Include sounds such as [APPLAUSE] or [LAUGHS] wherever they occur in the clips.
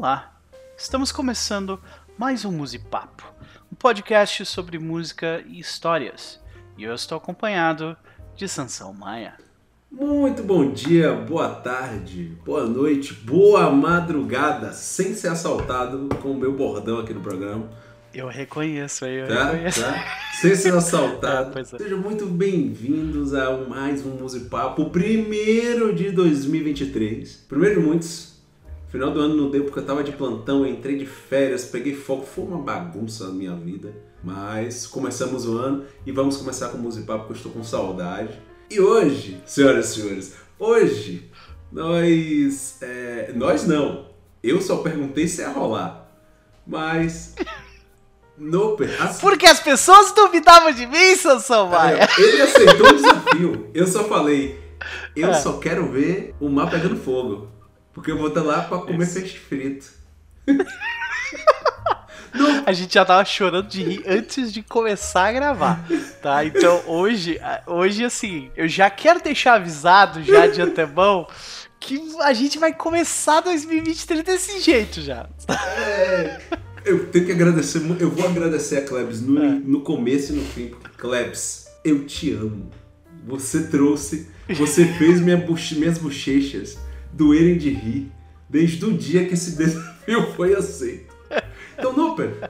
Olá, estamos começando mais um Musipapo, um podcast sobre música e histórias. E eu estou acompanhado de Sansão Maia. Muito bom dia, boa tarde, boa noite, boa madrugada, sem ser assaltado com o meu bordão aqui no programa. Eu reconheço, eu Tá? reconheço. Tá? Sem ser [LAUGHS] assaltado. É, é. Sejam muito bem-vindos a mais um Musipapo, o primeiro de 2023. Primeiro de muitos. Final do ano não deu porque eu tava de plantão, eu entrei de férias, peguei fogo, foi uma bagunça na minha vida. Mas começamos o ano e vamos começar com o Musipapo porque eu estou com saudade. E hoje, senhoras e senhores, hoje nós. é, nós não. Eu só perguntei se ia rolar. Mas. [LAUGHS] Nope, assim, Porque as pessoas duvidavam de mim, Sansão Maia. é, ele aceitou o desafio. Eu só falei, eu É. só quero ver o mar pegando fogo. Porque eu vou estar lá pra comer peixe frito. [LAUGHS] A gente já tava chorando de rir antes de começar a gravar, tá? Então hoje, hoje assim, eu já quero deixar avisado já de antemão que a gente vai começar 2023 desse jeito já. É, eu tenho que agradecer, eu vou agradecer a Klebs no, É. no começo e no fim. Klebs, eu te amo. Você trouxe, você fez minha minhas bochechas doerem de rir desde o dia que esse [LAUGHS] desafio foi aceito. Então, Noper,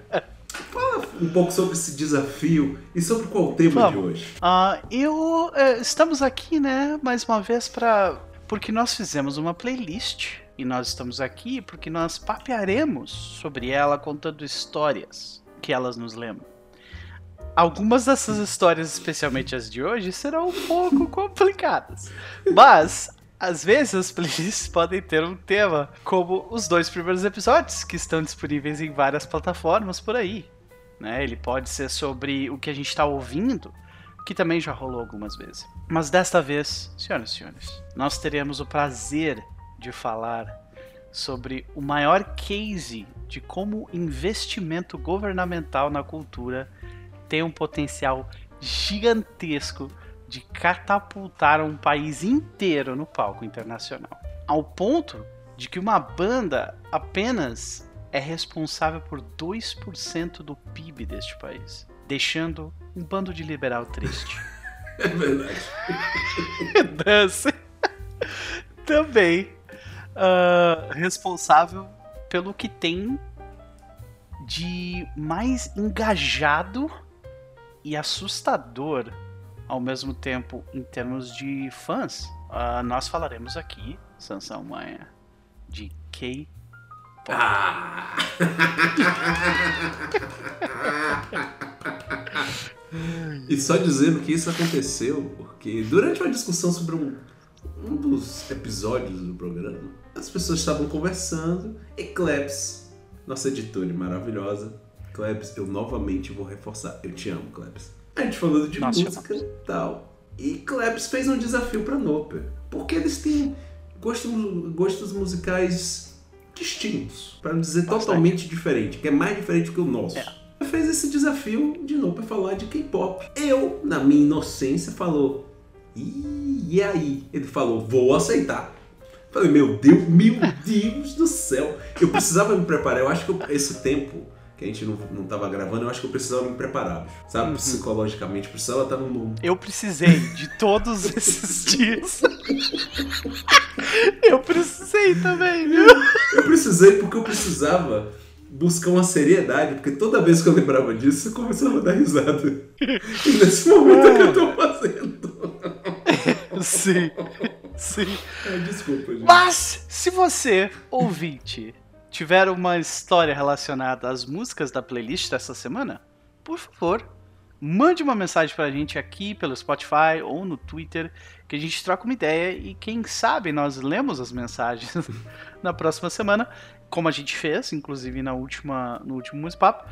fala um pouco sobre esse desafio e sobre qual o tema de hoje. Ah, eu é, estamos aqui, né, mais uma vez para porque nós fizemos uma playlist e nós estamos aqui porque nós papearemos sobre ela contando histórias que elas nos lembram. Algumas dessas histórias, especialmente as de hoje, serão um pouco [LAUGHS] complicadas. Mas às vezes as [LAUGHS] playlists podem ter um tema, como os dois primeiros episódios que estão disponíveis em várias plataformas por aí. Né? Ele pode ser sobre o que a gente está ouvindo, que também já rolou algumas vezes. Mas desta vez, senhoras e senhores, nós teremos o prazer de falar sobre o maior case de como investimento governamental na cultura tem um potencial gigantesco de catapultar um país inteiro no palco internacional. Ao ponto de que uma banda apenas é responsável por 2% do PIB deste país, deixando um bando de liberal triste. [LAUGHS] É verdade. [LAUGHS] Dance também ah, responsável pelo que tem de mais engajado e assustador ao mesmo tempo em termos de fãs. Ah, nós falaremos aqui, Sansão Maia, de K. Ah! e só dizendo que isso aconteceu porque durante uma discussão sobre um, um dos episódios do programa, as pessoas estavam conversando e Klebs, nossa editora maravilhosa, Klebs, eu novamente vou reforçar, eu te amo, Klebs. A gente falando de Nós te música e tal. E Klebs fez um desafio pra Noper, porque eles têm gostos, gostos musicais distintos, para não dizer Bastante. totalmente diferente, que é mais diferente que o nosso. É. Fez esse desafio de novo para falar de K-pop. Eu, na minha inocência, falou: "Ih, e aí?" Ele falou: "Vou aceitar." Falei: "Meu Deus, meu Deus do céu. Eu precisava me preparar. Eu acho que eu- esse tempo que a gente não, não tava gravando, eu acho que eu precisava me preparar, sabe? Uhum. Psicologicamente, precisava estar num Eu precisei de todos [LAUGHS] esses dias. [LAUGHS] Eu precisei também, viu? Eu precisei porque eu precisava buscar uma seriedade, porque toda vez que eu lembrava disso, eu começava a dar risada. E nesse momento é que eu tô fazendo. [LAUGHS] Sim, sim. Ai, desculpa, gente. Mas, se você, ouvinte, tiver uma história relacionada às músicas da playlist dessa semana, por favor, mande uma mensagem pra gente aqui pelo Spotify ou no Twitter, que a gente troca uma ideia e quem sabe nós lemos as mensagens [LAUGHS] na próxima semana, como a gente fez, inclusive na última, no último Música Papo.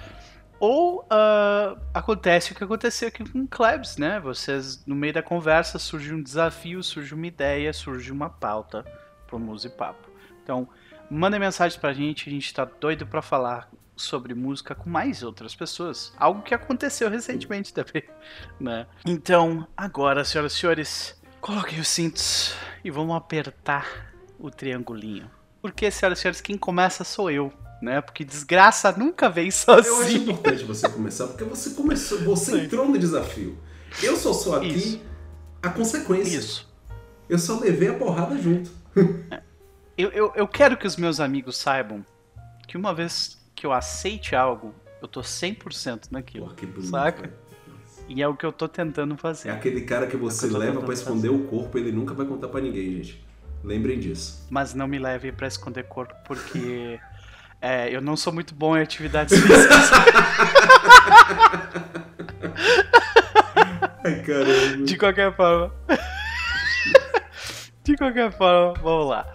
Ou ah, acontece o que aconteceu aqui com o Klebs, né? Vocês, no meio da conversa, surge um desafio, surge uma ideia, surge uma pauta pro Musipapo. Então, mandem mensagens pra gente, a gente tá doido pra falar sobre música com mais outras pessoas. Algo que aconteceu recentemente também, [LAUGHS] né? Então, agora, senhoras e senhores, coloquem os cintos e vamos apertar o triangulinho. porque, senhoras e senhores, quem começa sou eu. Né? Porque desgraça nunca vem sozinho. Eu acho importante você começar, porque você começou, você Sim. entrou no desafio. Eu só sou aqui Isso. a consequência. Isso. Eu só levei a porrada junto. Eu, eu, eu quero que os meus amigos saibam que uma vez que eu aceite algo, eu tô 100% naquilo. Porra, que bonito, saca? E é o que eu tô tentando fazer. É aquele cara que você é que leva para esconder fazer. o corpo, ele nunca vai contar para ninguém, gente. Lembrem disso. Mas não me leve para esconder corpo, porque [LAUGHS] é, eu não sou muito bom em atividades físicas. [LAUGHS] Ai, caramba. De qualquer forma. [LAUGHS] De qualquer forma, vamos lá.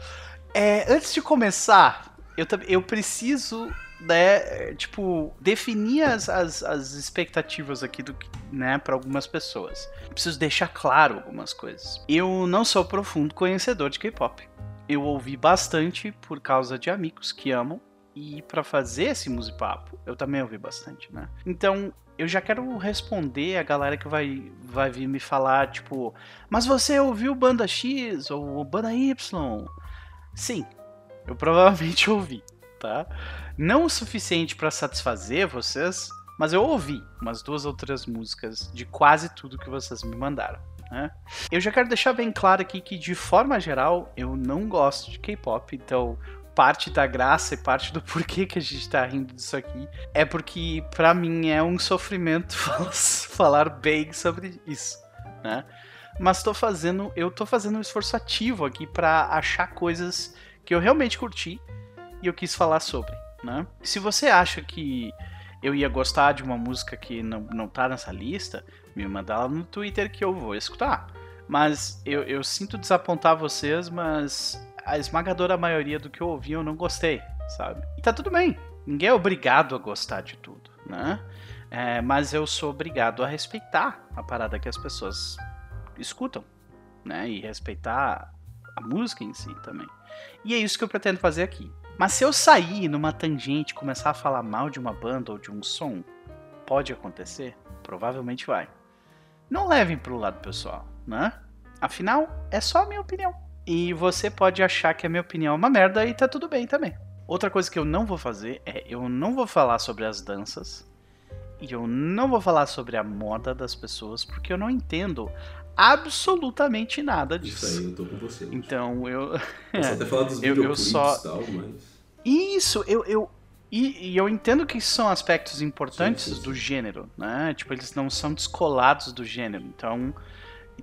É, antes de começar, eu, eu preciso né, tipo, definir as, as, as expectativas aqui do né, para algumas pessoas. Preciso deixar claro algumas coisas. Eu não sou profundo conhecedor de K-pop. Eu ouvi bastante por causa de amigos que amam e para fazer esse musipapo, eu também ouvi bastante, né? Então, eu já quero responder a galera que vai, vai vir me falar, tipo, mas você ouviu banda X ou banda Y? Sim, eu provavelmente [LAUGHS] ouvi, tá? Não o suficiente para satisfazer vocês, mas eu ouvi umas duas ou três músicas de quase tudo que vocês me mandaram. Né? Eu já quero deixar bem claro aqui que, de forma geral, eu não gosto de K-pop, então parte da graça e parte do porquê que a gente tá rindo disso aqui é porque para mim é um sofrimento [LAUGHS] falar bem sobre isso, né? Mas tô fazendo, eu tô fazendo um esforço ativo aqui para achar coisas que eu realmente curti e eu quis falar sobre, né? Se você acha que eu ia gostar de uma música que não, não tá nessa lista, me manda lá no Twitter que eu vou escutar. Mas eu, eu sinto desapontar vocês, mas a esmagadora maioria do que eu ouvi eu não gostei, sabe? E tá tudo bem. Ninguém é obrigado a gostar de tudo, né? É, mas eu sou obrigado a respeitar a parada que as pessoas escutam, né? E respeitar a música em si também. E é isso que eu pretendo fazer aqui. Mas se eu sair numa tangente e começar a falar mal de uma banda ou de um som, pode acontecer? Provavelmente vai. Não levem pro lado pessoal, né? Afinal, é só a minha opinião. E você pode achar que a minha opinião é uma merda e tá tudo bem também. Outra coisa que eu não vou fazer é eu não vou falar sobre as danças e eu não vou falar sobre a moda das pessoas porque eu não entendo absolutamente nada disso. Isso aí, eu tô com você. Então eu. Posso até falar dos eu, eu só... [LAUGHS] e tal, mas. Isso, eu. eu... E, e, eu entendo que são aspectos importantes sim, sim, sim. do gênero, né? Tipo, eles não são descolados do gênero. Então,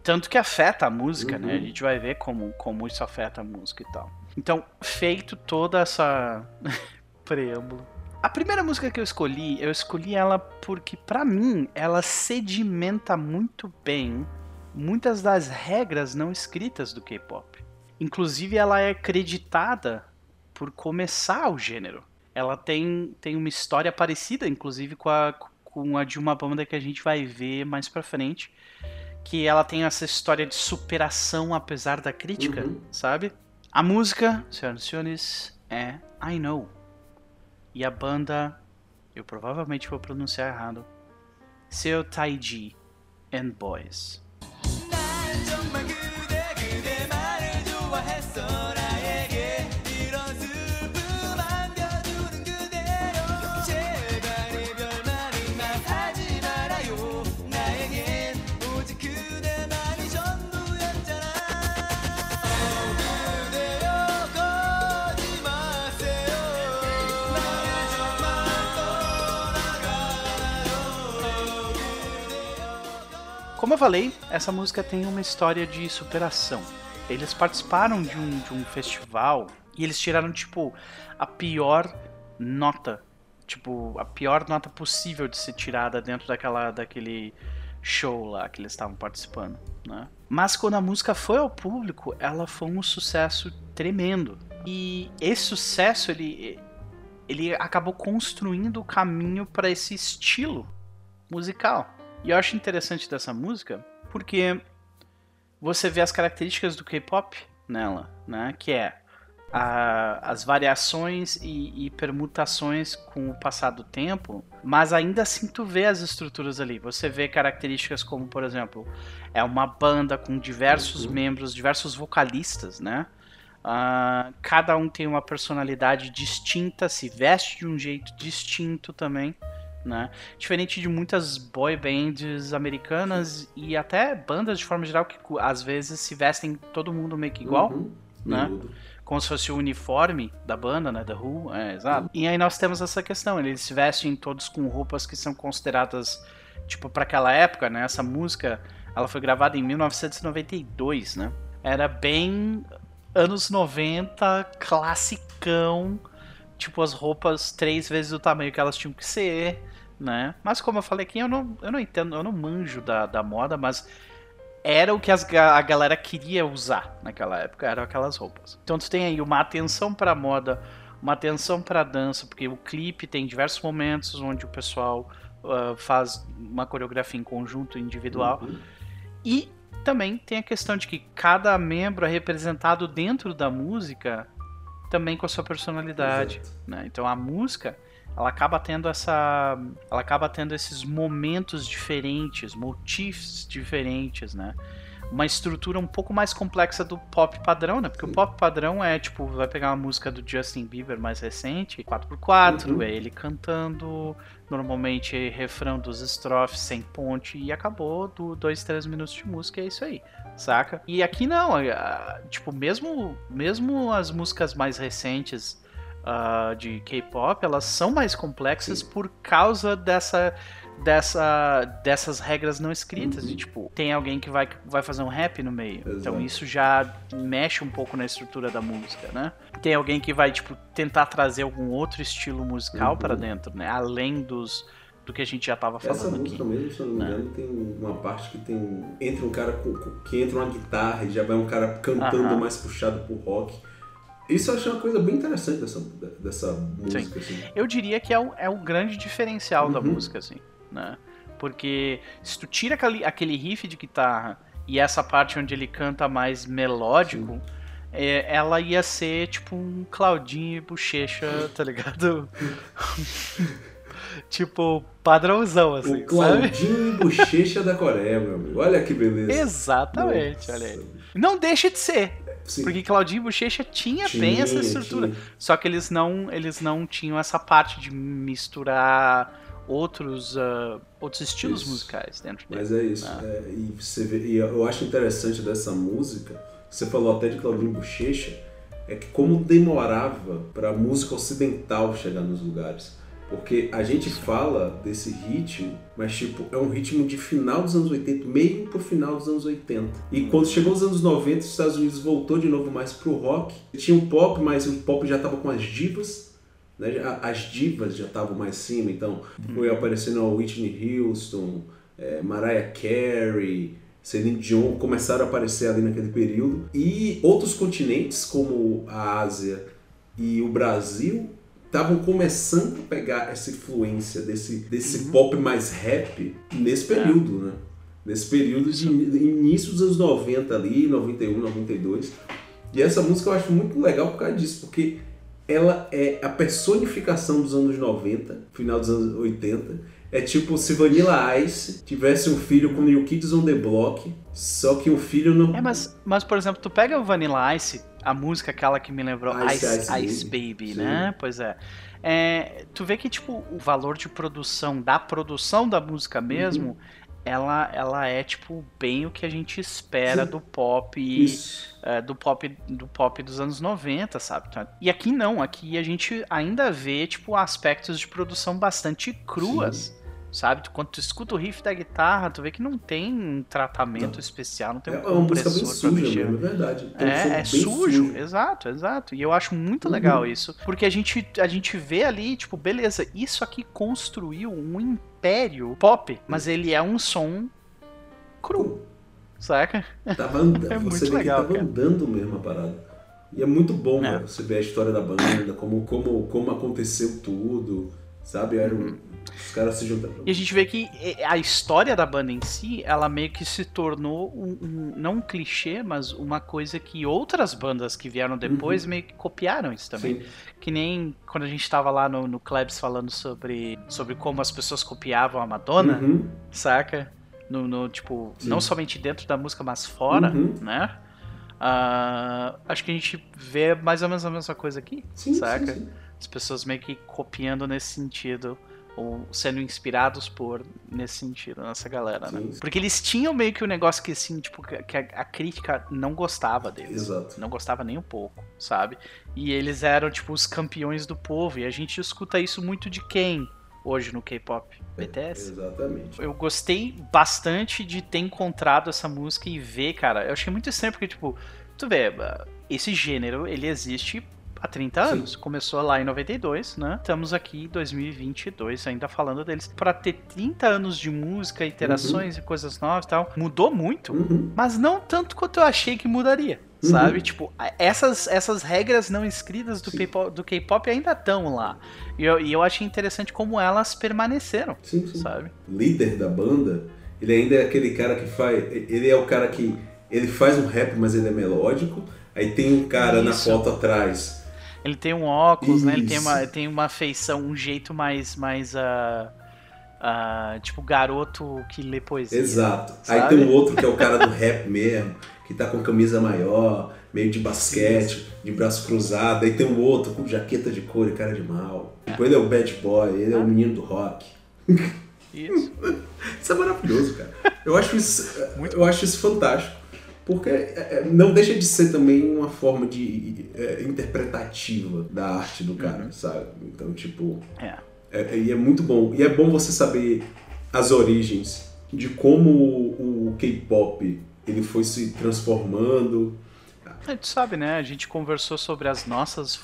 tanto que afeta a música, uhum. né? A uhum. gente vai ver como, como isso afeta a música e tal. Então, feito toda essa [LAUGHS] preâmbulo. A primeira música que eu escolhi, eu escolhi ela porque, para mim, ela sedimenta muito bem muitas das regras não escritas do K-pop. Inclusive, ela é creditada por começar o gênero. Ela tem, tem uma história parecida, inclusive, com a, com a de uma banda que a gente vai ver mais pra frente, que ela tem essa história de superação apesar da crítica, uhum. sabe? A música, senhoras e senhores, é I Know. E a banda, eu provavelmente vou pronunciar errado, Seo Taiji and Boys. 정말 그 Como eu falei, essa música tem uma história de superação. Eles participaram de um, de um festival e eles tiraram, tipo, a pior nota. Tipo, a pior nota possível de ser tirada dentro daquela, daquele show lá que eles estavam participando, né? Mas quando a música foi ao público, ela foi um sucesso tremendo. E esse sucesso, ele, ele acabou construindo o caminho para esse estilo musical. E eu acho interessante dessa música porque você vê as características do K-pop nela, né? Que é a, as variações e, e, permutações com o passar do tempo, mas ainda assim tu vê as estruturas ali. Você vê características como, por exemplo, é uma banda com diversos uhum. membros, diversos vocalistas, né? Uh, cada um tem uma personalidade distinta, se veste de um jeito distinto também. Né? Diferente de muitas boy bands americanas e até bandas de forma geral que às vezes se vestem todo mundo meio que igual, uhum. né? Como se fosse o uniforme da banda, né? Da Who, é, exato. Uhum. E aí nós temos essa questão, eles se vestem todos com roupas que são consideradas, tipo, para aquela época, né? Essa música, ela foi gravada em 1992, né? Era bem anos 90, classicão, tipo as roupas três vezes o tamanho que elas tinham que ser, né? Mas como eu falei aqui, eu não, eu não entendo, eu não manjo da, da moda, mas era o que as, a galera queria usar naquela época, eram aquelas roupas. Então tu tem aí uma atenção para moda, uma atenção para dança, porque o clipe tem diversos momentos onde o pessoal uh, faz uma coreografia em conjunto, individual. Uhum. E também tem a questão de que cada membro é representado dentro da música também com a sua personalidade, né? Então a música ela acaba tendo essa ela acaba tendo esses momentos diferentes, motifs diferentes, né? Uma estrutura um pouco mais complexa do pop padrão, né? Porque o pop padrão é tipo, vai pegar uma música do Justin Bieber mais recente, 4x4, uhum. é ele cantando, normalmente refrão dos estrofes sem ponte e acabou do 2, 3 minutos de música, é isso aí, saca? E aqui não, tipo, mesmo mesmo as músicas mais recentes uh, de K-pop, elas são mais complexas Sim. por causa dessa dessa, dessas regras não escritas. Uhum. tipo, tem alguém que vai, vai fazer um rap no meio. Exato. Então isso já mexe um pouco na estrutura da música, né? Tem alguém que vai, tipo, tentar trazer algum outro estilo musical uhum. para dentro, né? Além dos do que a gente já tava falando Essa música aqui. mesmo, se eu não me engano, tem uma parte que tem entra um cara com, que entra uma guitarra e já vai um cara cantando uhum. mais puxado pro rock. Isso eu achei uma coisa bem interessante dessa, dessa música. Assim. Eu diria que é o, é o grande diferencial uhum. da música, assim né? Porque se tu tira aquele, aquele riff de guitarra e essa parte onde ele canta mais melódico, é, ela ia ser tipo um Claudinho e Bochecha, tá ligado? [LAUGHS] tipo, padrãozão, assim. O Claudinho e Bochecha da Coreia, meu amigo. Olha que beleza. Exatamente, Nossa. olha aí. Não deixa de ser. Sim. Porque Claudinho e Bochecha tinha, tinha bem essa estrutura. Tinha. Só que eles não, eles não tinham essa parte de misturar outros, uh, outros estilos isso. musicais dentro dele. Mas é isso. Né? É, e, você vê, e eu acho interessante dessa música, você falou até de Claudinho Bochecha, é que como demorava para a música ocidental chegar nos lugares. Porque a gente fala desse ritmo, mas tipo, é um ritmo de final dos anos 80, meio pro final dos anos 80. E quando chegou os anos 90, os Estados Unidos voltou de novo mais pro rock. Tinha um pop, mas o pop já tava com as divas né? As divas já estavam mais cima, então foi aparecendo a Whitney Houston, é, Mariah Carey, Celine Dion começaram a aparecer ali naquele período. E outros continentes, como a Ásia e o Brasil, estavam começando a pegar essa influência desse, desse uhum. pop mais rap nesse é. período, é. né? Nesse período de início dos anos 90 ali, 91, 92. E essa música eu acho muito legal por causa disso, porque ela é a personificação dos anos 90, final dos anos 80. É tipo se Vanilla Ice tivesse um filho com New Kids on the Block, só que o filho não. É, mas, mas por exemplo, tu pega o Vanilla Ice, a música aquela que me lembrou Ice, Ice, Ice, Ice Baby, Baby né? Pois é. é. Tu vê que, tipo, o valor de produção, da produção da música mesmo, uhum ela, ela é tipo bem o que a gente espera Sim. do pop uh, do pop do pop dos anos 90, sabe? E aqui não, aqui a gente ainda vê tipo aspectos de produção bastante cruas. Sim. Sabe? Quando tu escuta o riff da guitarra, tu vê que não tem um tratamento não. especial, não tem um é uma música bem suja mesmo, é verdade. é, é sujo, sujo, exato, exato. E eu acho muito uhum. legal isso, porque a gente, a gente vê ali, tipo, beleza, isso aqui construiu um império pop, mas ele é um som cru. Saca? Tava andando, [LAUGHS] é você muito legal, que tava cara. andando mesmo a parada. E é muito bom é. você ver a história da banda, como, como, como aconteceu tudo, sabe? Era um, uhum. Os caras se juntam. E a gente vê que a história da banda em si, ela meio que se tornou um, um não um clichê, mas uma coisa que outras bandas que vieram depois uhum. meio que copiaram isso também. Sim. Que nem quando a gente estava lá no, no Klebs falando sobre, sobre como as pessoas copiavam a Madonna, uhum. saca? No, no, tipo, Sim. não somente dentro da música, mas fora, uhum. né? Uh, acho que a gente vê mais ou menos a mesma coisa aqui, sim, saca? Sim, sim. As pessoas meio que copiando nesse sentido ou sendo inspirados por nesse sentido, nessa galera, né? Sim. Porque eles tinham meio que o um negócio que assim, tipo, que a, a, crítica não gostava deles. Exato. Não gostava nem um pouco, sabe? E eles eram, tipo, os campeões do povo. E a gente escuta isso muito de quem hoje no K-pop? BTS. É, exatamente. Eu gostei bastante de ter encontrado essa música e ver, cara. Eu achei muito estranho porque, tipo, tu vê, esse gênero, ele existe há 30 anos. Sim. Começou lá em 92, né? Estamos aqui em 2022 ainda falando deles. Para ter 30 anos de música, interações uhum. e coisas novas e tal, mudou muito, uhum. mas não tanto quanto eu achei que mudaria. Uhum. Sabe? Tipo, essas, essas regras não escritas do K-pop ainda estão lá. E eu, e eu achei interessante como elas permaneceram. Sim, sim. Sabe? Líder da banda, ele ainda é aquele cara que faz. Ele é o cara que. Ele faz um rap, mas ele é melódico. Aí tem um cara Isso. na foto atrás ele tem um óculos, Isso. né? Ele tem uma, tem uma feição, um jeito mais. mais uh, uh, tipo, garoto que lê poesia. Exato. Sabe? Aí tem um outro que é o cara do rap mesmo, que tá com camisa maior, meio de basquete, de braço cruzado. Aí tem um outro com jaqueta de couro e cara de mal. É. Depois ele é o bad boy, ele é o menino do rock. Isso. [LAUGHS] isso é maravilhoso, cara. Eu acho isso, eu acho isso fantástico. Porque é, é, não deixa de ser também uma forma de é, interpretativa da arte do cara, uhum. sabe? Então, tipo. É. é. E é muito bom. E é bom você saber as origens de como o, o K-pop ele foi se transformando. A gente sabe, né? A gente conversou sobre as nossas,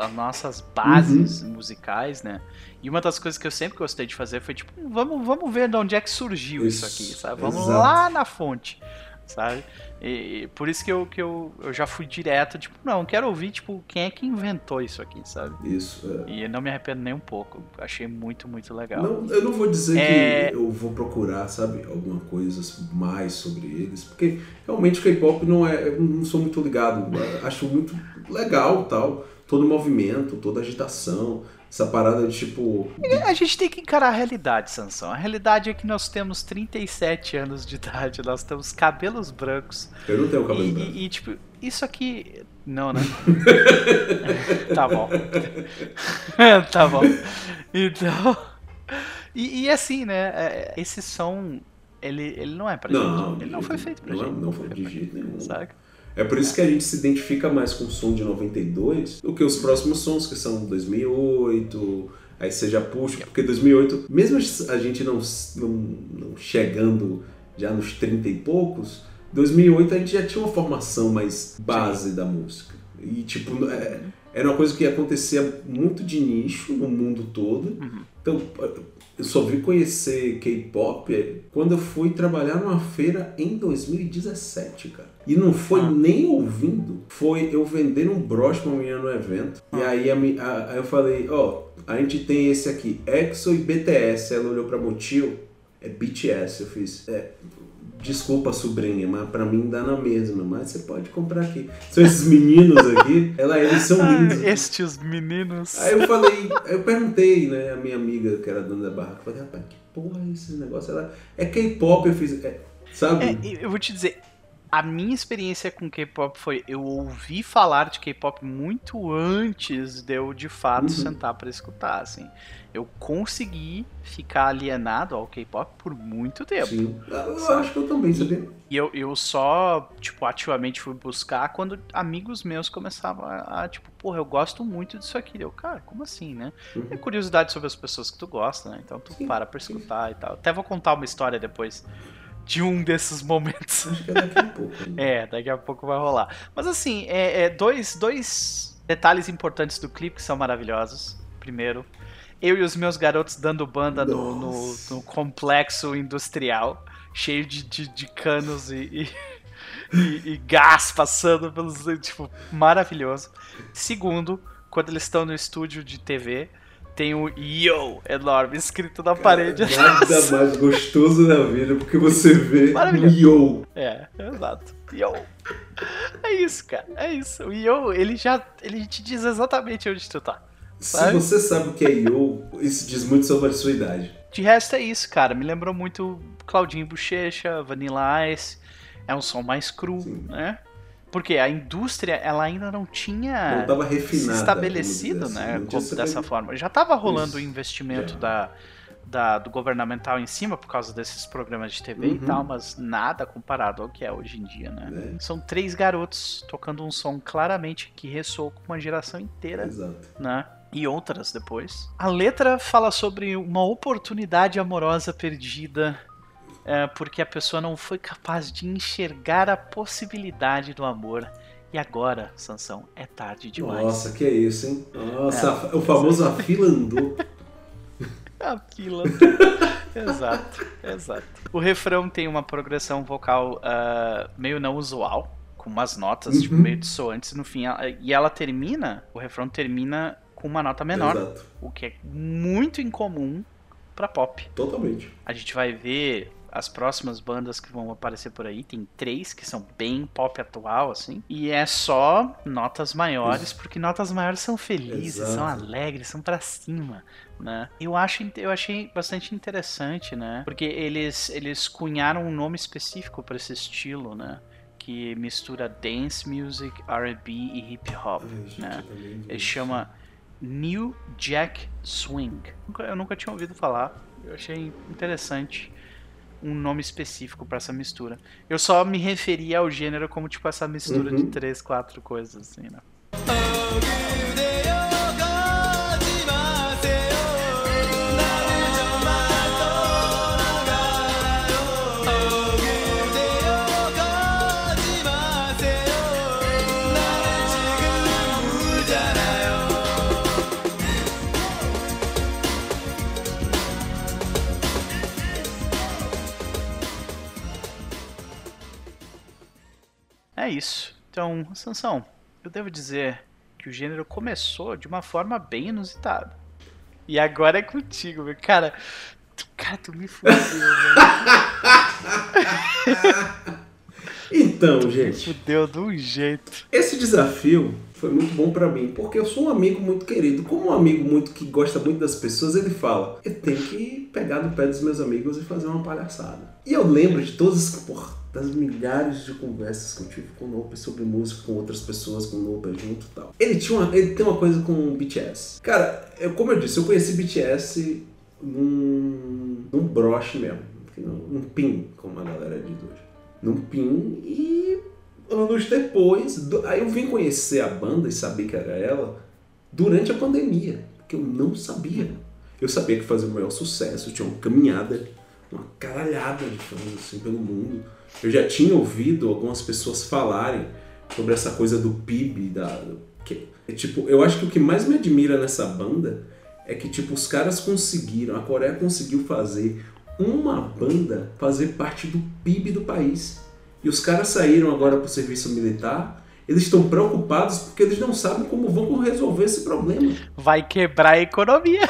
as nossas bases uhum. musicais, né? E uma das coisas que eu sempre gostei de fazer foi tipo, vamos, vamos ver de onde é que surgiu isso, isso aqui, sabe? Vamos exato. lá na fonte, sabe? E por isso que eu, que eu, eu já fui direto, tipo, não, quero ouvir, tipo, quem é que inventou isso aqui, sabe? Isso, é. E não me arrependo nem um pouco. Achei muito, muito legal. Não, eu não vou dizer é... que eu vou procurar, sabe, alguma coisa mais sobre eles, porque realmente o K-pop não é. Eu não sou muito ligado. Acho muito legal tal. Todo o movimento, toda a agitação. Essa parada de tipo. A gente tem que encarar a realidade, Sansão. A realidade é que nós temos 37 anos de idade, nós temos cabelos brancos. Eu não tenho cabelo e, branco. E, e, tipo, isso aqui. Não, né? [LAUGHS] tá bom. [LAUGHS] tá bom. Então. E, e, assim, né? É, esse som. Ele, ele não é pra não, gente. Ele não foi feito pra não, gente. Não foi de jeito nenhum. Saca? É por isso que a gente se identifica mais com o som de 92 do que os próximos sons, que são 2008, aí você já puxa, porque 2008, mesmo a gente não, não, não chegando já nos 30 e poucos, 2008 a gente já tinha uma formação mais base Sim. da música. E tipo, é, era uma coisa que acontecia muito de nicho no mundo todo. Uhum. Então, eu só vi conhecer K-pop quando eu fui trabalhar numa feira em 2017, cara. E não foi ah. nem ouvindo, foi eu vendendo um broche pra uma menina no evento. Ah. E aí, a, a, aí eu falei, ó, oh, a gente tem esse aqui, EXO e BTS. Ela olhou pra Motil, é BTS. Eu fiz, é, Desculpa, sobrinha, mas pra mim dá na mesma. Mas você pode comprar aqui. São esses meninos aqui. [LAUGHS] Ela, eles são lindos. Ah, estes meninos. Aí eu falei, eu perguntei, né, a minha amiga que era dona da barraca, falei, rapaz, que porra é esse negócio? Ela, é K-pop, eu fiz. É, sabe? É, eu vou te dizer, a minha experiência com K-pop foi eu ouvi falar de K-pop muito antes de eu de fato uhum. sentar para escutar, assim. Eu consegui ficar alienado ao K-pop por muito tempo. Sim. Eu sabe? acho que eu também, sabia? E eu, eu só, tipo, ativamente fui buscar quando amigos meus começavam a, a tipo, porra, eu gosto muito disso aqui. Eu, cara, como assim, né? Uhum. Tem curiosidade sobre as pessoas que tu gosta, né? Então tu sim, para pra escutar sim. e tal. Até vou contar uma história depois de um desses momentos. Acho que é daqui a [LAUGHS] pouco. Né? é, daqui a pouco vai rolar. Mas assim, é, é, dois, dois detalhes importantes do clipe que são maravilhosos. Primeiro, eu e os meus garotos dando banda no, no, no, complexo industrial, cheio de, de, de canos e, e, [LAUGHS] e, e gás passando pelos. Tipo, maravilhoso. Segundo, quando eles estão no estúdio de TV tem o Yo enorme escrito na Cara, parede. Nada [LAUGHS] mais gostoso na vida porque você vê Yo. É, exato. Yo. É isso, cara. É isso. O Yo, ele já ele te diz exatamente onde tu tá. Sabe? Se você sabe o que é Yo, isso diz muito sobre a sua idade. De resto é isso, cara. Me lembrou muito Claudinho Bochecha, Vanilla Ice. É um som mais cru, Sim. né? Porque a indústria, ela ainda não tinha Não refinada. se estabelecido, assim. né? Tinha como- dessa estabelecido. forma. Já estava rolando Isso. o investimento É. da, da- do governamental em cima por causa desses programas de TV e Uhum. tal, mas nada comparado ao que é hoje em dia, né? É. São três garotos tocando um som claramente que ressoa com uma geração inteira, Exato. né? E outras depois. A letra fala sobre uma oportunidade amorosa perdida. É, porque a pessoa não foi capaz de enxergar a possibilidade do amor. E agora, Sansão, é tarde demais. Nossa, que é isso, hein? Nossa, É. o famoso a fila andou. Exato, exato. O refrão tem uma progressão vocal ah, meio não usual, com umas notas Uhum. tipo, meio dissoantes no fim. E ela termina, o refrão termina com uma nota menor, Exato. o que é muito incomum pra pop. Totalmente. A gente vai ver as próximas bandas que vão aparecer por aí, tem três que são bem pop atual, assim, e é só notas maiores, porque notas maiores são felizes, Exato. são alegres, são pra cima, né? Eu acho, eu achei bastante interessante, né? Porque eles eles cunharam um nome específico pra esse estilo, né? Que mistura dance music, R&B e hip hop, Ai, né? Ele chama New Jack Swing. Eu nunca tinha ouvido falar. Eu achei interessante um nome específico pra essa mistura. Eu só me referia ao gênero como tipo essa mistura de Uhum. três, quatro coisas assim, né? É isso. Então, Sansão, eu devo dizer que o gênero começou de uma forma bem inusitada. E agora é contigo, meu. Cara, tu, cara, tu me fudeu, velho. [LAUGHS] Então, Me gente, fudeu de um jeito. esse desafio foi muito bom pra mim, porque eu sou um amigo muito querido. Como um amigo muito que gosta muito das pessoas, ele fala: eu tenho que pegar no pé dos meus amigos e fazer uma palhaçada. E eu lembro de todas as, porra, das milhares de conversas que eu tive com o Noper sobre música, com outras pessoas, com o Noper junto e tal. Ele, tinha uma, ele tem uma coisa com o BTS. Cara, eu, como eu disse, eu conheci BTS num, num broche mesmo, num pin, como a galera diz hoje. Num pin e anos depois, do- aí eu vim conhecer a banda e saber que era ela durante a pandemia, porque eu não sabia. Eu sabia que fazia o maior sucesso, tinha uma caminhada, uma caralhada de fãs assim pelo mundo. Eu já tinha ouvido algumas pessoas falarem sobre essa coisa do PIB, da que, é, tipo, eu acho que o que mais me admira nessa banda é que tipo os caras conseguiram, a Coreia conseguiu fazer uma banda fazer parte do PIB do país. E os caras saíram agora pro serviço militar. Eles estão preocupados porque eles não sabem como vão resolver esse problema. Vai quebrar a economia.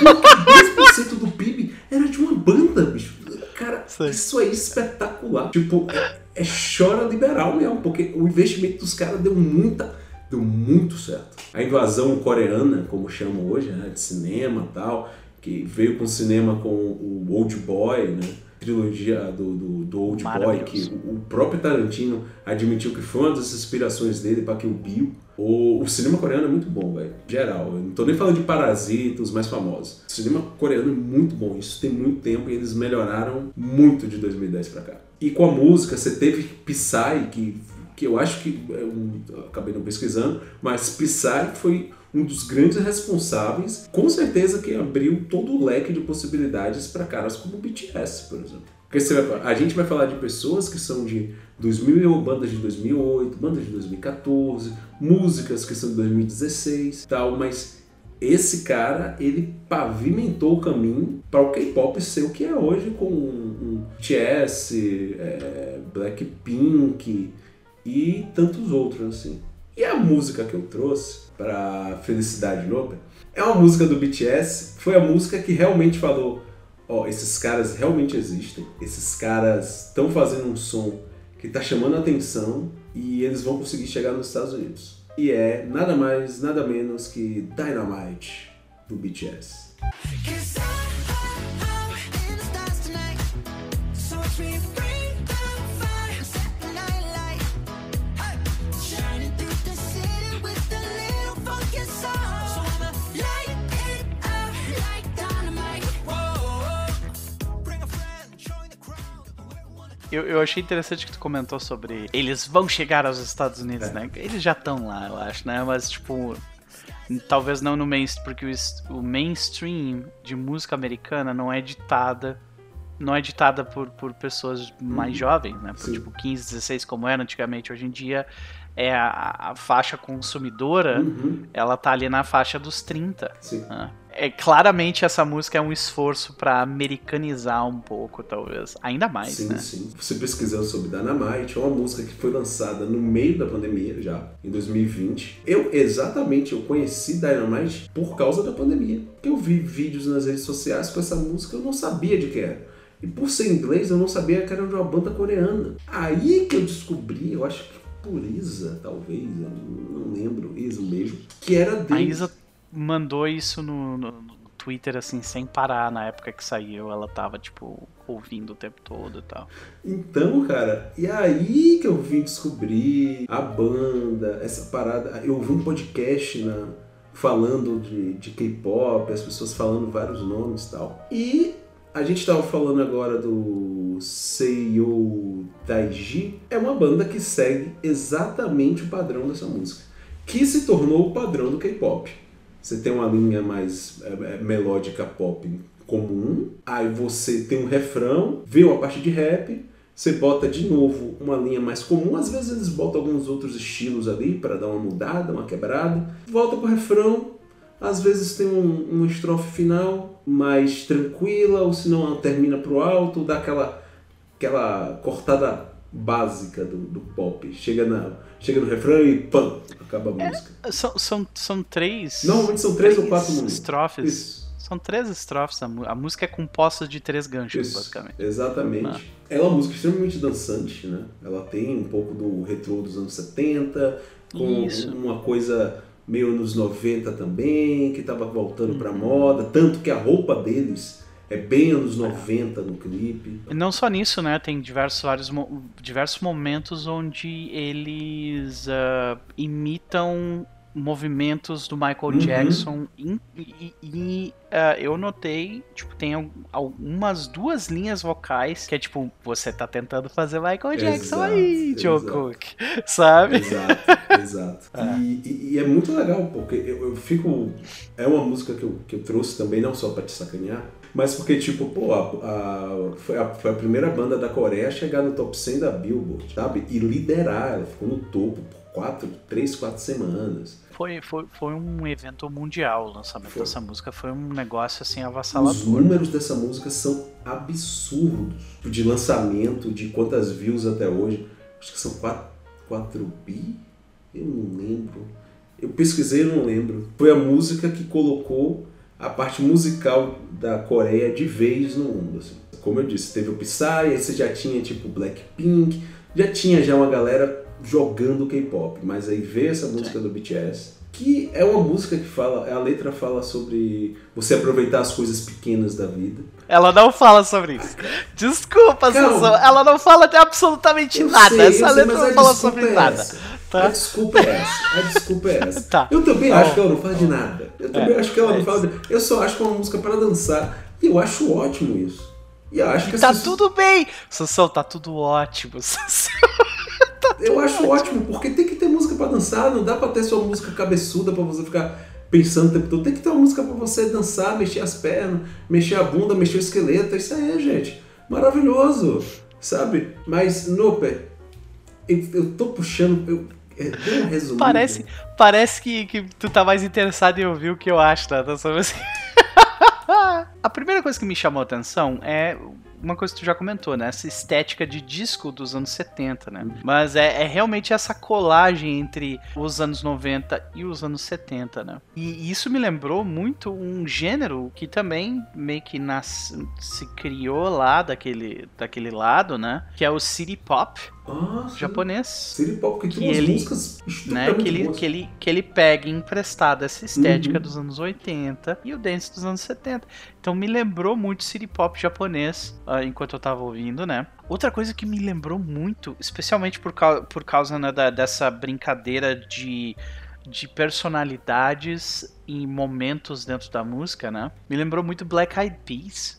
2% do PIB era de uma banda, bicho. Cara, Sei. isso aí é espetacular. Tipo, é, é chora liberal mesmo, porque o investimento dos caras deu muita. Deu muito certo. A invasão coreana, como chamam hoje, né, de cinema e tal, que veio com o cinema com o Old Boy, né? Trilogia do, do, do Old Boy, que o próprio Tarantino admitiu que foi uma das inspirações dele para que o Bill. O, o cinema coreano é muito bom, velho. Geral. Eu não tô nem falando de Parasita, os mais famosos. O cinema coreano é muito bom. Isso tem muito tempo e eles melhoraram muito de 2010 pra cá. E com a música, você teve Psy, que, que eu acho que. Eu acabei não pesquisando, mas Psy foi um dos grandes responsáveis, com certeza que abriu todo o leque de possibilidades para caras como o BTS, por exemplo. Porque vai, a gente vai falar de pessoas que são de 2000, ou bandas de 2008, bandas de 2014, músicas que são de 2016 tal, mas esse cara, ele pavimentou o caminho para o K-pop ser o que é hoje com um BTS, é, Blackpink e tantos outros assim. E a música que eu trouxe para Felicidade Louca é uma música do BTS, foi a música que realmente falou, ó, esses caras realmente existem, esses caras estão fazendo um som que tá chamando a atenção e eles vão conseguir chegar nos Estados Unidos. E é nada mais, nada menos que Dynamite do BTS. Eu, eu achei interessante que tu comentou sobre eles vão chegar aos Estados Unidos, É. né? Eles já estão lá, eu acho, né? Mas, tipo, talvez não no mainstream, porque o, o mainstream de música americana não é ditada. Não é ditada por, por pessoas mais jovens, né? Por Sim. tipo 15, 16, como era antigamente. Hoje em dia é a, a faixa consumidora, Uhum, ela tá ali na faixa dos 30. sim. né? É, claramente essa música é um esforço pra americanizar um pouco, talvez. Ainda mais, sim, né? sim. Você pesquisando sobre Dynamite, é uma música que foi lançada no meio da pandemia já, em 2020. Eu, exatamente, eu conheci Dynamite por causa da pandemia. Eu vi vídeos nas redes sociais com essa música, eu não sabia de que era. E por ser inglês, eu não sabia que era de uma banda coreana. Aí que eu descobri, eu acho que por Isa, talvez, eu não lembro, Isa mesmo, que era A deles. Isa mandou isso no, no- no Twitter, assim, sem parar na época que saiu. Ela tava, tipo, ouvindo o tempo todo e tal. Então, cara, e aí que eu vim descobrir a banda, essa parada. Eu ouvi um podcast na, falando de, de K-pop, as pessoas falando vários nomes e tal. E a gente tava falando agora do Seiyo Taiji. É uma banda que segue exatamente o padrão dessa música, que se tornou o padrão do K-pop. Você tem uma linha mais é, é, melódica pop comum, aí você tem um refrão, vê uma parte de rap, você bota de novo uma linha mais comum, às vezes eles botam alguns outros estilos ali para dar uma mudada, uma quebrada, volta pro refrão, às vezes tem um, uma estrofe final mais tranquila, ou se não termina pro alto, dá aquela, aquela cortada básica do, do pop. Chega, na, chega no refrão e pam, acaba a música. São, são, são três. Normalmente são três ou quatro estrofes. Isso. São três estrofes. A, música é composta de três ganchos, Isso, basicamente. Exatamente. Ah. Ela é uma música extremamente dançante, né? Ela tem um pouco do retrô dos anos 70, com Isso. uma coisa meio anos 90 também, que tava voltando pra Uhum. moda, tanto que a roupa deles é bem anos 90 no clipe. E não só nisso, né? Tem diversos, vários, diversos momentos onde eles ah, imitam movimentos do Michael Uhum. Jackson e, e- e, ah, eu notei, tipo, tem al- algumas duas linhas vocais que é tipo, você tá tentando fazer Michael Jackson Exato, aí, Joe. Cook, [LAUGHS] sabe? Exato, exato. [LAUGHS] E, e- e é muito legal, porque eu, eu fico. É uma música que eu, que eu trouxe também, não só pra te sacanear, mas porque, tipo, pô, a, a- foi, a, foi a primeira banda da Coreia a chegar no top 100 da Billboard, sabe? E liderar, ela ficou no topo por quatro, três, quatro semanas. Foi, foi, foi um evento mundial o lançamento Foi. dessa música, foi um negócio assim Os avassalador. números dessa música são absurdos. De lançamento, de quantas views até hoje. Acho que são 4, 4 bi? Eu não lembro. Eu pesquisei e não lembro. Foi a música que colocou a parte musical da Coreia de vez no mundo. assim. Como eu disse, teve o Psy, aí você já tinha tipo Blackpink, já tinha já uma galera jogando K-pop, mas aí veio essa música do BTS, que é uma música que fala, a letra fala sobre você aproveitar as coisas pequenas da vida. Ela não fala sobre isso. [LAUGHS] Desculpa, Calma. Sansão. Ela não fala de absolutamente nada. sei, Essa letra não fala sobre é nada. Tá? A desculpa é essa. A desculpa é essa. Tá. Eu também Tá acho que ela não fala de nada. Eu também É, acho que ela é não fala de... Eu só acho que é uma música para dançar. E eu acho ótimo isso. E eu acho que Tá as pessoas- tudo bem. Sansão, tá tudo ótimo. [LAUGHS] Sansão. Eu acho ótimo, porque tem que ter música pra dançar, não dá pra ter só música cabeçuda pra você ficar pensando o tempo todo. Tem que ter uma música pra você dançar, mexer as pernas, mexer a bunda, mexer o esqueleto. É isso aí, gente. Maravilhoso, sabe? Mas, Noper, eu, eu tô puxando. Eu, é, deu uma resumida. Parece, parece que, que tu tá mais interessado em ouvir o que eu acho, tá? Tá só assim. [LAUGHS] A primeira coisa que me chamou a atenção é uma coisa que tu já comentou, né? Essa estética de disco dos anos 70, né? Mas é, é realmente essa colagem entre os anos 90 e os anos 70, né? E isso me lembrou muito um gênero que também meio que nas, se criou lá daquele, daquele lado, né? Que é o city pop Ah, japonês que ele- músicas né? Que ele, boas. que, ele, que ele pega emprestado essa estética Uhum. dos anos 80 e o dance dos anos 70. Então me lembrou muito city pop japonês ah, enquanto eu tava ouvindo, né? Outra coisa que me lembrou muito, especialmente por, cau por causa né, da- dessa brincadeira de, de personalidades em momentos dentro da música, né? Me lembrou muito Black Eyed Peas.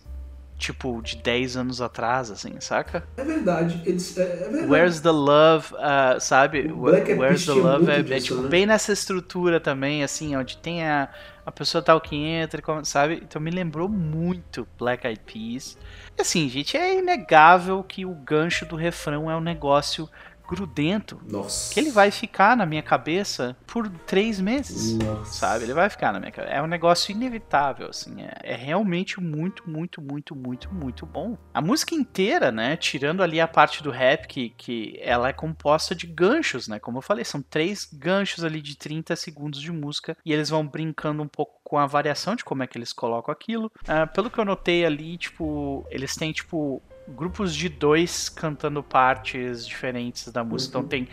Tipo, de 10 anos atrás, assim, saca? É verdade, eles. É, é verdade. Where's the Love, ah, sabe? Where's the Love é, é, disso, tipo, né? bem nessa estrutura também, assim, onde tem a, a pessoa tal que entra, sabe? Então me lembrou muito Black Eyed Peas. E assim, gente, é inegável que o gancho do refrão é um negócio grudento. Nossa. Que ele vai ficar na minha cabeça por três meses. Nossa. Sabe? Ele vai ficar na minha cabeça. É um negócio inevitável, assim. É, é realmente muito, muito, muito, muito, muito bom. A música inteira, né? Tirando ali a parte do rap, que, que ela é composta de ganchos, né? Como eu falei, são três ganchos ali de 30 segundos de música. E eles vão brincando um pouco com a variação de como é que eles colocam aquilo. Ah, pelo que eu notei ali, tipo, eles têm, tipo, grupos de dois cantando partes diferentes da música. Uhum. Então tem.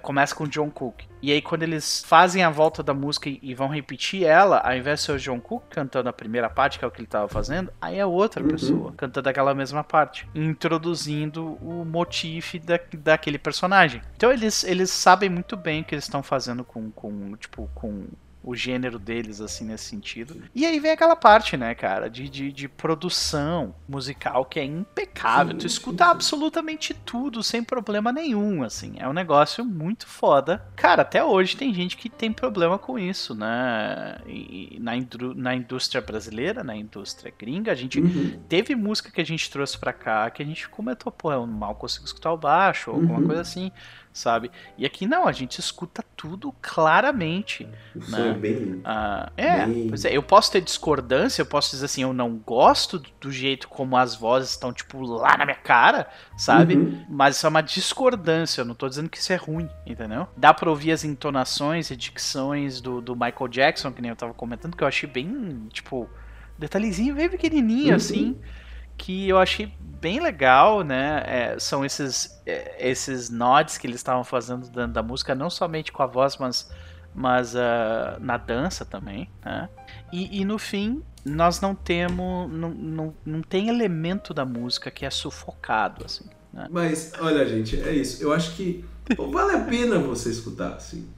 Começa com o John Cook. E aí, quando eles fazem a volta da música e, vão repetir ela, ao invés de ser o John Cook cantando a primeira parte, que é o que ele tava fazendo, aí é outra Uhum. pessoa cantando aquela mesma parte, introduzindo o motif da, daquele personagem. Então, eles, eles sabem muito bem o que eles estão fazendo com, com, tipo, com o gênero deles, assim, nesse sentido. E aí vem aquela parte, né, cara, de, de, de produção musical que é impecável. Sim, tu escuta sim. absolutamente tudo, sem problema nenhum, assim. É um negócio muito foda. Cara, até hoje tem gente que tem problema com isso, né? E, na, na indústria brasileira, na indústria gringa, a gente Uhum. teve música que a gente trouxe pra cá que a gente comentou, pô, eu mal consigo escutar o baixo, ou alguma Uhum. coisa assim, sabe? E aqui não, a gente escuta tudo claramente. Né? é bem. Ah, é, Bem- pois é, eu posso ter discordância, eu posso dizer assim, eu não gosto do- do jeito como as vozes estão, tipo, lá na minha cara, sabe? Uhum. Mas isso é uma discordância, eu não tô dizendo que isso é ruim, entendeu? Dá pra ouvir as entonações e dicções do, do Michael Jackson, que nem eu tava comentando, que eu achei bem, tipo, detalhezinho bem pequenininho, Uhum. assim, que eu achei bem legal, né? É, são esses, é, esses nods que eles estavam fazendo dentro da música, não somente com a voz, mas, mas ah, na dança também, né? E, e no fim, nós não temos, não, não, não tem elemento da música que é sufocado, assim, né? Mas, olha, gente, é isso. Eu acho que [LAUGHS] vale a pena você escutar, assim.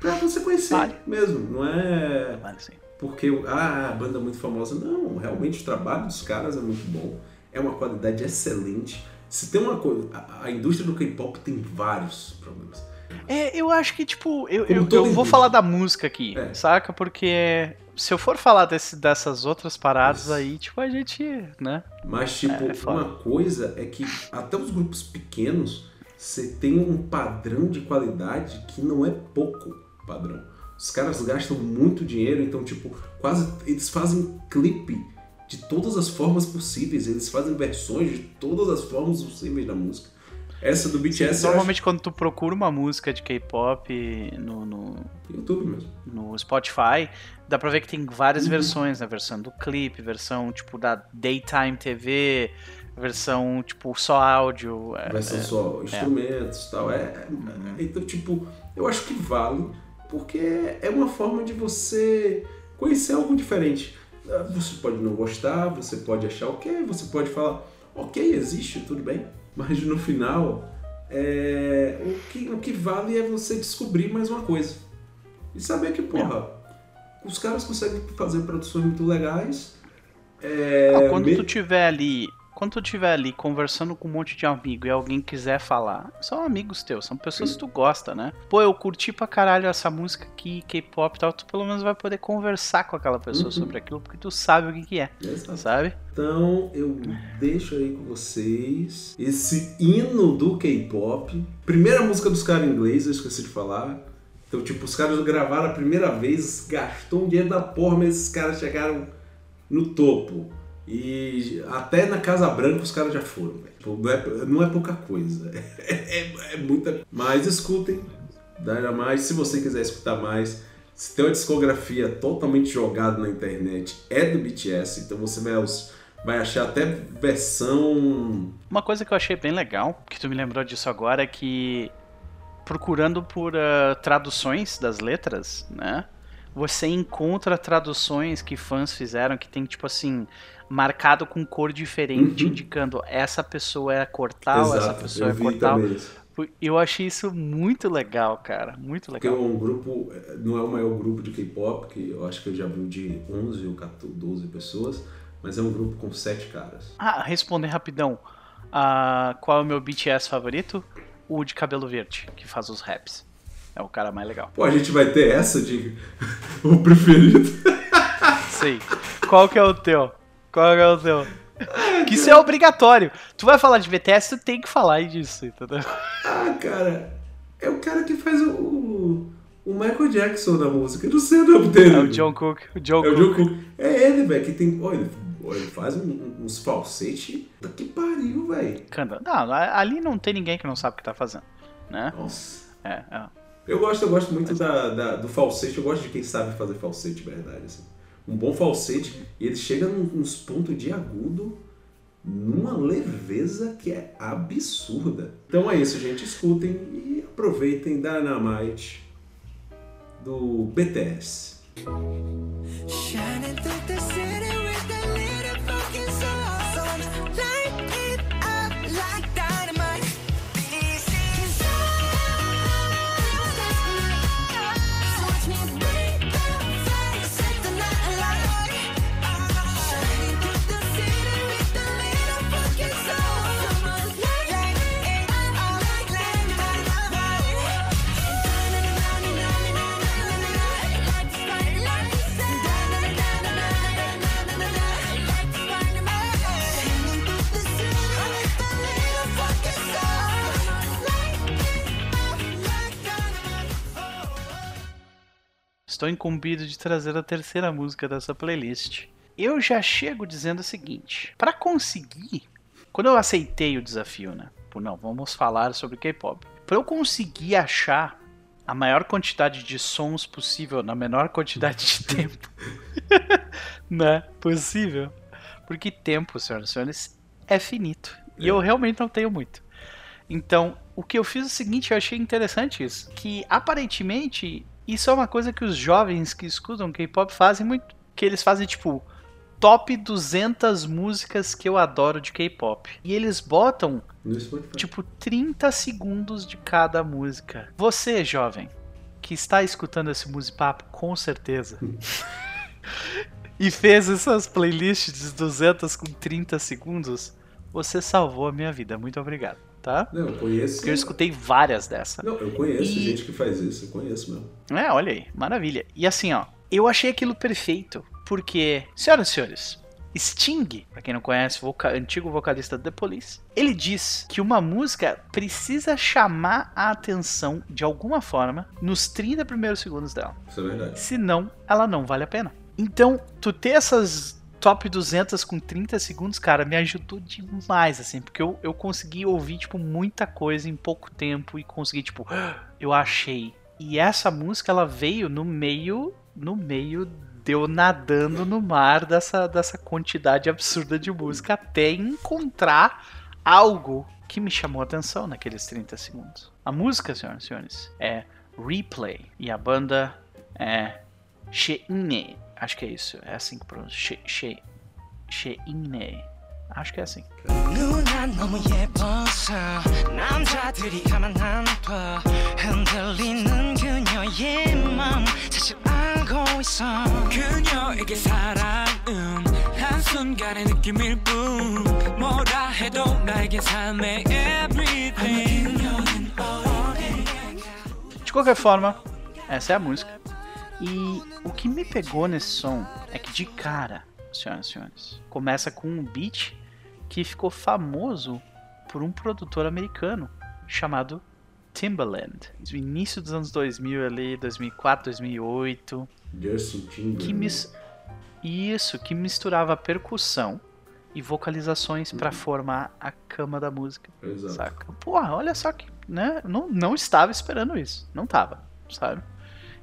Pra você conhecer Vale. mesmo. Não é Vale, sim. Porque ah, a banda é muito famosa. Não, realmente o trabalho dos caras é muito bom. É uma qualidade excelente. Se tem uma coisa. A, a indústria do K-pop tem vários problemas. É, eu acho que, tipo, eu, eu, eu vou falar da música aqui, É. saca? Porque se eu for falar desse, dessas outras paradas Isso. aí, tipo, a gente, né? Mas, tipo, É, é foda. uma coisa é que até os grupos pequenos você tem um padrão de qualidade que não é pouco padrão. Os caras gastam muito dinheiro, então, tipo, quase eles fazem clipe de todas as formas possíveis, eles fazem versões de todas as formas possíveis da música. Essa do BTS acho Normalmente quando tu procura uma música de K-pop no, no, YouTube mesmo. no Spotify, dá pra ver que tem várias Uhum. versões, né? Versão do clipe, versão, tipo, da Daytime TV, versão, tipo, só áudio. é, Versão é, só instrumentos e tal. É, é- então, tipo, eu acho que vale, porque é uma forma de você conhecer algo diferente. Ah, Você pode não gostar, você pode achar ok, você pode falar, ok, existe, tudo bem. Mas no final, é, o, que, o que vale é você descobrir mais uma coisa. E saber que, porra, os caras conseguem fazer produções muito legais. É, Ah, quando me- tu tiver ali, quando tu tiver ali conversando com um monte de amigo e alguém quiser falar, são amigos teus, são pessoas que tu gosta, né? Pô, eu curti pra caralho essa música aqui, K-pop e tal, tu pelo menos vai poder conversar com aquela pessoa Uhum. sobre aquilo, porque tu sabe o que que é, Exato. sabe? Então eu deixo aí com vocês esse hino do K-pop. Primeira música dos caras em inglês, eu esqueci de falar. Então, tipo, os caras gravaram a primeira vez, gastou um dinheiro da porra, mas esses caras chegaram no topo. E até na Casa Branca os caras já foram, velho. Não é, não é pouca coisa. [LAUGHS] É, é muita. Mas escutem. Dynamite, se você quiser escutar mais, se tem uma discografia totalmente jogada na internet, é do BTS, então você vai, vai achar até versão. Uma coisa que eu achei bem legal, que tu me lembrou disso agora, é que procurando por ah, traduções das letras, né? Você encontra traduções que fãs fizeram que tem, tipo assim, marcado com cor diferente, Uhum. indicando essa pessoa é cor tal, essa pessoa eu é vi cor tal. também isso. Eu achei isso muito legal, cara. Muito Porque é legal. um grupo, não é o maior grupo de K-pop, que eu acho que eu já vi de 11 ou 14, 12 pessoas, mas é um grupo com sete caras. Ah, responder rapidão. Ah, qual é o meu BTS favorito? O de cabelo verde, que faz os raps. É o cara mais legal. Pô, a gente vai ter essa de [LAUGHS] o preferido. Sei. Qual que é o teu? Qual que é o teu? Que isso é obrigatório. Tu vai falar de BTS, tu tem que falar disso, entendeu? Ah, cara, é o cara que faz o, o, o Michael Jackson da música. Eu não sei o nome dele. É o John Cook. O John É o Cook. John Cook. É ele, velho, que tem. Olha, ele, faz um- uns falsete. Puta que pariu, velho. Não, ali não tem ninguém que não sabe o que tá fazendo, né? Nossa. É, é. Eu gosto, eu gosto muito da, da- do falsete. Eu gosto de quem sabe fazer falsete, verdade. Assim. Um bom falsete, e ele chega num- nos pontos de agudo numa leveza que é absurda. Então é isso, gente. Escutem e aproveitem Dynamite do BTS. Shining through the city with a little fucking sun. Estou incumbido de trazer a terceira música dessa playlist. Eu já chego dizendo o seguinte: para conseguir, quando eu aceitei o desafio, né? Por não, vamos falar sobre K-pop. Para eu conseguir achar a maior quantidade de sons possível na menor quantidade de [LAUGHS] tempo, [LAUGHS] né? Possível. Porque tempo, senhoras e senhores, é finito. E eu realmente não tenho muito. Então, o que eu fiz é o seguinte, eu achei interessante isso, que aparentemente isso é uma coisa que os jovens que escutam K-pop fazem muito, que eles fazem tipo top 200 músicas que eu adoro de K-pop. E eles botam tipo 30 segundos de cada música. Você, jovem, que está escutando esse musipapo com certeza. [LAUGHS] e fez essas playlists de 200 com 30 segundos, você salvou a minha vida. Muito obrigado, tá? Não, eu conheço. Porque eu escutei várias dessas. Não, eu conheço E- gente que faz isso, eu conheço mesmo. É, olha aí, maravilha. E assim, ó, eu achei aquilo perfeito, porque, senhoras e senhores, Sting, pra quem não conhece, voca- antigo vocalista do The Police, ele diz que uma música precisa chamar a atenção de alguma forma nos 30 primeiros segundos dela. Isso é verdade. Senão, ela não vale a pena. Então, tu ter essas top 200 com 30 segundos, cara, me ajudou demais, assim, porque eu, eu consegui ouvir, tipo, muita coisa em pouco tempo e consegui, tipo, [GASPS] eu achei. E essa música, ela veio no meio, no meio de eu nadando no mar dessa, dessa quantidade absurda de música até encontrar algo que me chamou a atenção naqueles 30 segundos. A música, senhoras e senhores, é Replay e a banda é Sheine. Acho que é isso. É assim que pronuncia. She, she, sheine. Acho que é assim. De qualquer forma, essa é a música. E o que me pegou nesse som é que de cara, senhoras e senhores, começa com um beat que ficou famoso por um produtor americano chamado Timbaland. No início dos anos 2000 ali, 2004, 2008, Justin que mis... isso, que misturava percussão e vocalizações pra formar a cama da música. Exato. Saca? Porra, olha só que, né? Não, não estava esperando isso. Não tava, sabe?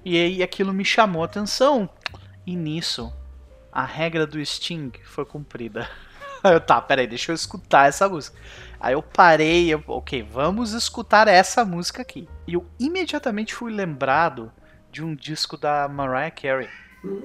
E aí aquilo me chamou a atenção. E nisso, a regra do Sting foi cumprida. Aí [LAUGHS] eu, tá, peraí, deixa eu escutar essa música. Aí eu parei, eu, ok, vamos escutar essa música aqui. E eu imediatamente fui lembrado de um disco da Mariah Carey.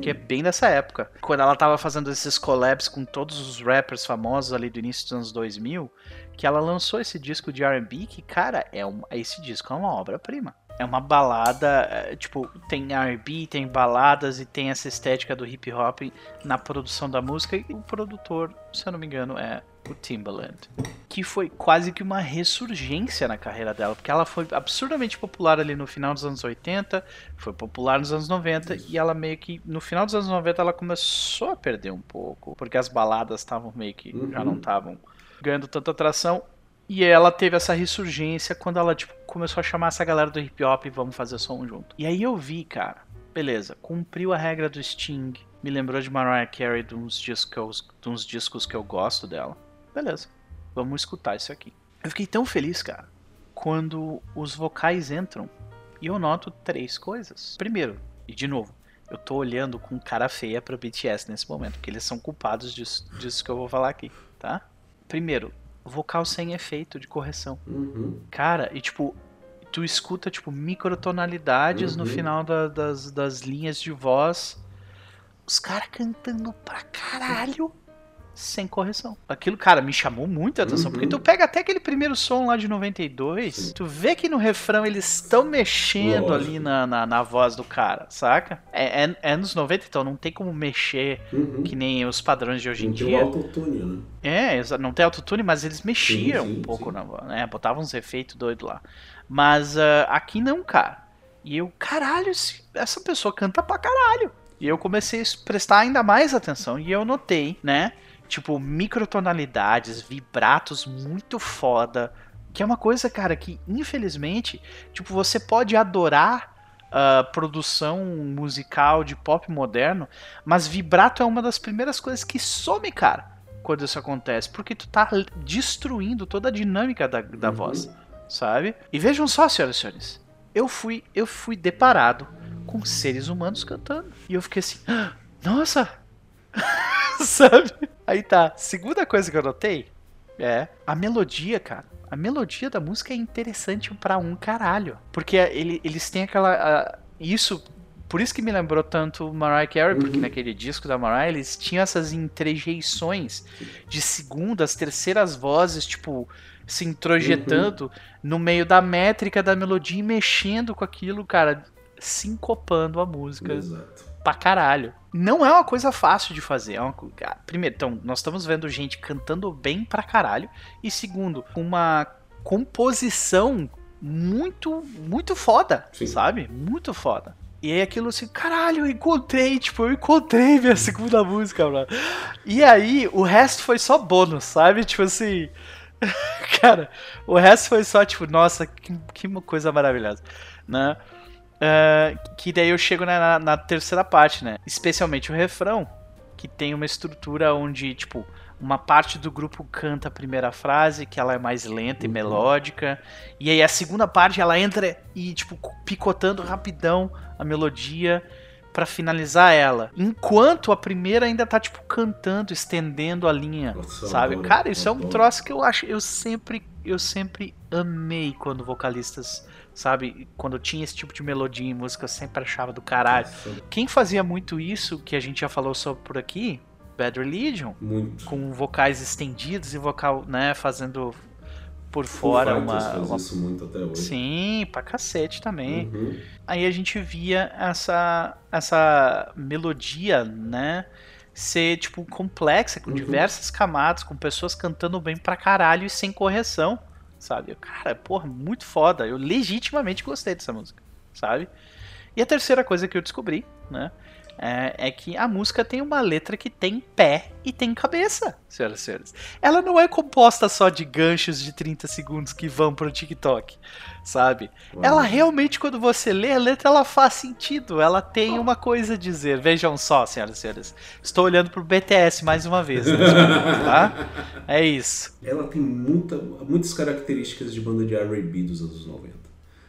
Que é bem dessa época. Quando ela tava fazendo esses collabs com todos os rappers famosos ali do início dos anos 2000, que ela lançou esse disco de R&B que, cara, é um, esse disco é uma obra-prima. É uma balada, é, tipo, tem R&B, tem baladas e tem essa estética do hip hop na produção da música. E o produtor, se eu não me engano, é o Timbaland. Que foi quase que uma ressurgência na carreira dela, porque ela foi absurdamente popular ali no final dos anos 80, foi popular nos anos 90 e ela meio que no final dos anos 90 ela começou a perder um pouco, porque as baladas estavam meio que já não estavam ganhando tanta atração e ela teve essa ressurgência quando ela, tipo, começou a chamar essa galera do hip hop e vamos fazer som junto. E aí eu vi, cara, beleza, cumpriu a regra do Sting, me lembrou de Mariah Carey, de uns discos, de uns discos que eu gosto dela. Beleza, vamos escutar isso aqui. Eu fiquei tão feliz, cara, quando os vocais entram e eu noto três coisas. Primeiro, e de novo, eu tô olhando com cara feia pro BTS nesse momento, porque eles são culpados disso, disso que eu vou falar aqui, tá? Primeiro, vocal sem efeito de correção. Uhum. Cara, e tipo, tu escuta, tipo, microtonalidades no Uhum. final da- das, das linhas de voz. Os caras cantando pra caralho sem correção. Aquilo, cara, me chamou muito a atenção. Uhum. Porque tu pega até aquele primeiro som lá de 92, Sim. tu vê que no refrão eles estão mexendo Lógico. ali na, na, na voz do cara, saca? É, é, é anos 90, então não tem como mexer Uhum. que nem os padrões de hoje em Não tem o dia. autotune, né? É, não tem autotune, mas eles mexiam Sim, sim, um pouco sim. na voz, né? Botavam uns efeitos doidos lá. Mas ah, aqui não, cara. E eu, caralho, essa pessoa canta pra caralho. E eu comecei a prestar ainda mais atenção e eu notei, né? Tipo, microtonalidades, vibratos muito foda. Que é uma coisa, cara, que infelizmente, tipo, você pode adorar a produção musical de pop moderno, mas vibrato é uma das primeiras coisas que some, cara, quando isso acontece, porque tu tá destruindo toda a dinâmica da, da Uhum. voz, sabe? E vejam só, senhoras e senhores, eu fui, eu fui deparado com seres humanos cantando. E eu fiquei assim, "Ah, nossa! [LAUGHS] sabe? Aí tá, segunda coisa que eu notei é a melodia, cara. A melodia da música é interessante pra um caralho. Porque ele- eles têm aquela. isso. Por isso que me lembrou tanto Mariah Carey, porque Uhum. naquele disco da Mariah eles tinham essas interjeições de segundas, terceiras vozes, tipo, se introjetando no meio da métrica da melodia e mexendo com aquilo, cara, sincopando a música Exato. pra caralho. Não é uma coisa fácil de fazer. É uma... ah, Primeiro, então, nós estamos vendo gente cantando bem pra caralho. E segundo, uma composição muito, muito foda, Sim. sabe? Muito foda. E aí aquilo assim, caralho, eu encontrei, tipo, eu encontrei minha [LAUGHS] segunda música, mano. E aí, o resto foi só bônus, sabe? Tipo assim. [LAUGHS] Cara, o resto foi só, tipo, nossa, que, que coisa maravilhosa, né? Ah, que daí eu chego na, na- na terceira parte, né? Especialmente o refrão, que tem uma estrutura onde, tipo, uma parte do grupo canta a primeira frase, que ela é mais lenta e Uhum. melódica, e aí a segunda parte ela entra e, tipo, picotando rapidão a melodia pra finalizar ela. Enquanto a primeira ainda tá, tipo, cantando, estendendo a linha, Nossa, eu sabe? Cara, isso é um troço que eu acho, eu sempre, eu sempre amei quando vocalistas, sabe, quando tinha esse tipo de melodia em música, eu sempre achava do caralho. Nossa, Quem fazia muito isso, que a gente já falou sobre por aqui, Bad Religion, Muito. com vocais estendidos e vocal, né, fazendo por fora Foo uma, faz uma- isso muito até hoje. Sim, pra cacete também. Uhum. Aí a gente via essa essa melodia, né, ser tipo complexa, com Uhum. diversas camadas, com pessoas cantando bem pra caralho e sem correção, sabe? Cara, porra, muito foda. Eu legitimamente gostei dessa música, sabe? E a terceira coisa que eu descobri, né, é, é que a música tem uma letra que tem pé e tem cabeça, senhoras e senhores. Ela não é composta só de ganchos de 30 segundos que vão pro TikTok, sabe? Ela realmente, quando você lê a letra, ela faz sentido. Ela tem uma coisa a dizer. Vejam só, senhoras e senhores. Estou olhando pro BTS mais uma vez, momento, tá? [LAUGHS] É isso. Ela tem muita, muitas características de banda de R&B dos anos 90.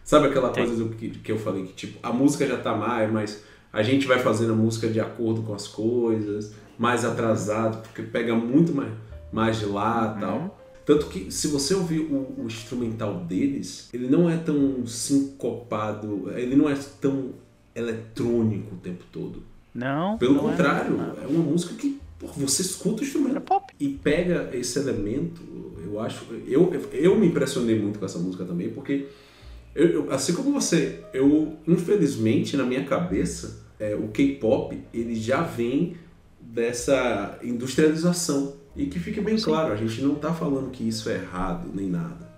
Sabe aquela Tem. coisa do que, que eu falei que tipo, a música já tá mais, mas a gente vai fazendo a música de acordo com as coisas, mais atrasado, porque pega muito mais, mais de lá e tal. Tanto que se você ouvir o, o instrumental deles, ele não é tão sincopado, ele não é tão eletrônico o tempo todo. Não. Pelo não é, contrário, não. é uma música que pô, você escuta o É instrumento pop. e pega esse elemento, eu acho. Eu, eu me impressionei muito com essa música também, porque Eu, eu- assim como você, eu, infelizmente, na minha cabeça, é, o K-pop, ele já vem dessa industrialização. E que fique bem claro, a gente não tá falando que isso é errado, nem nada.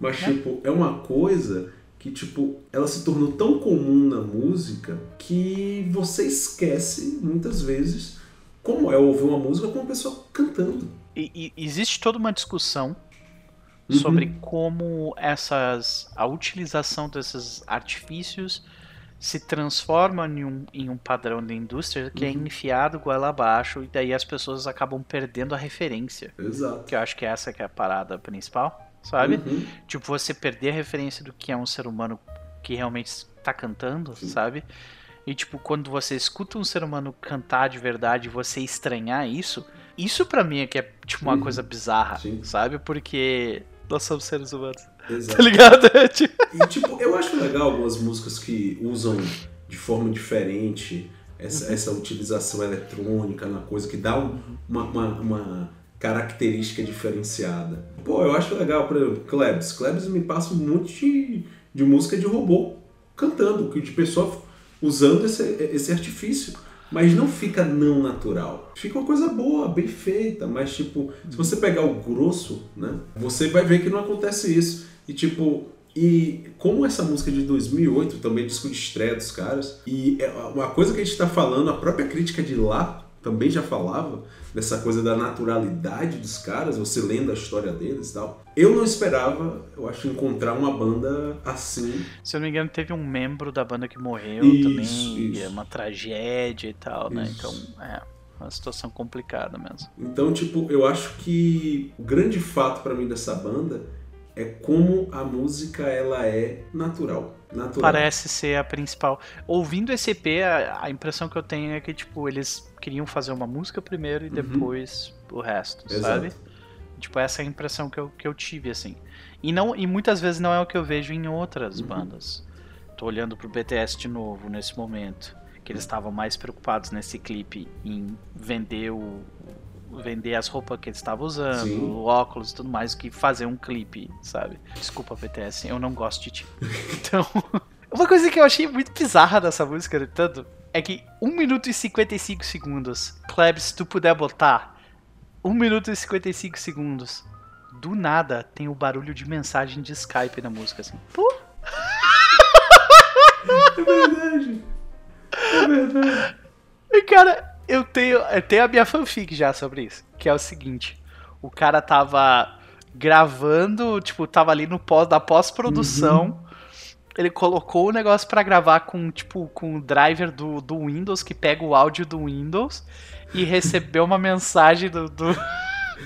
Mas, tipo, é uma coisa que, tipo, ela se tornou tão comum na música que você esquece, muitas vezes, como é ouvir uma música com uma pessoa cantando. E, e existe toda uma discussão Uhum. sobre como essas a utilização desses artifícios se transforma em um, em um padrão da indústria que é Uhum. enfiado goela abaixo e daí as pessoas acabam perdendo a referência. Exato. Que eu acho que essa que é a parada principal, sabe? Uhum. Tipo, você perder a referência do que é um ser humano que realmente tá cantando, Sim. sabe? E tipo, quando você escuta um ser humano cantar de verdade e você estranhar isso, isso pra mim é que é tipo uma Uhum. coisa bizarra, Sim. sabe? Porque nós somos seres humanos, tá Exato. ligado? Tipo, E, tipo, eu acho legal algumas músicas que usam de forma diferente essa, Uhum. essa utilização eletrônica na coisa, que dá um- uma, uma, uma característica diferenciada. Pô, eu acho legal, por exemplo, Klebs. Klebs me passa um monte de, de música de robô cantando, de pessoa usando esse, esse artifício. Mas não fica não natural. Fica uma coisa boa, bem feita, mas tipo, se você pegar o grosso, né, você vai ver que não acontece isso. E tipo, e como essa música de 2008 também é disco de estreia dos caras, e é uma coisa que a gente tá falando, a própria crítica de lá também já falava dessa coisa da naturalidade dos caras, você lendo a história deles e tal. Eu não esperava, eu acho, encontrar uma banda assim. se eu não me engano, teve um membro da banda que morreu Isso, também, e isso. é uma tragédia e tal, né? Isso. Então, é uma situação complicada mesmo. Então, tipo, eu acho que o grande fato pra mim dessa banda é como a música ela é natural. Natural. Parece ser a principal. Ouvindo esse EP, a, a impressão que eu tenho é que, tipo, eles queriam fazer uma música primeiro e Uhum. depois o resto, Exato. sabe? Tipo, essa é a impressão que eu, que eu tive, assim. E, não, e muitas vezes não é o que eu vejo em outras Uhum. bandas. Tô olhando pro BTS de novo nesse momento. Que eles estavam mais preocupados nesse clipe em vender o. Vender as roupas que eles estavam usando, Sim. óculos e tudo mais, que fazer um clipe, sabe? Desculpa, BTS, eu não gosto de ti. [LAUGHS] Então, uma coisa que eu achei muito bizarra dessa música, no tanto, é que 1 minuto e 55 segundos. Klebs, se tu puder botar 1 minuto e 55 segundos. Do nada tem o barulho de mensagem de Skype na música, assim. Pô, [LAUGHS] É verdade. É verdade. E, cara, eu tenho, eu tenho a minha fanfic já sobre isso. Que é o seguinte: o cara tava gravando, tipo, tava ali no pós da pós-produção. Ele colocou o negócio pra gravar com, tipo, com o driver do, do Windows, que pega o áudio do Windows, e recebeu uma [LAUGHS] mensagem do. do,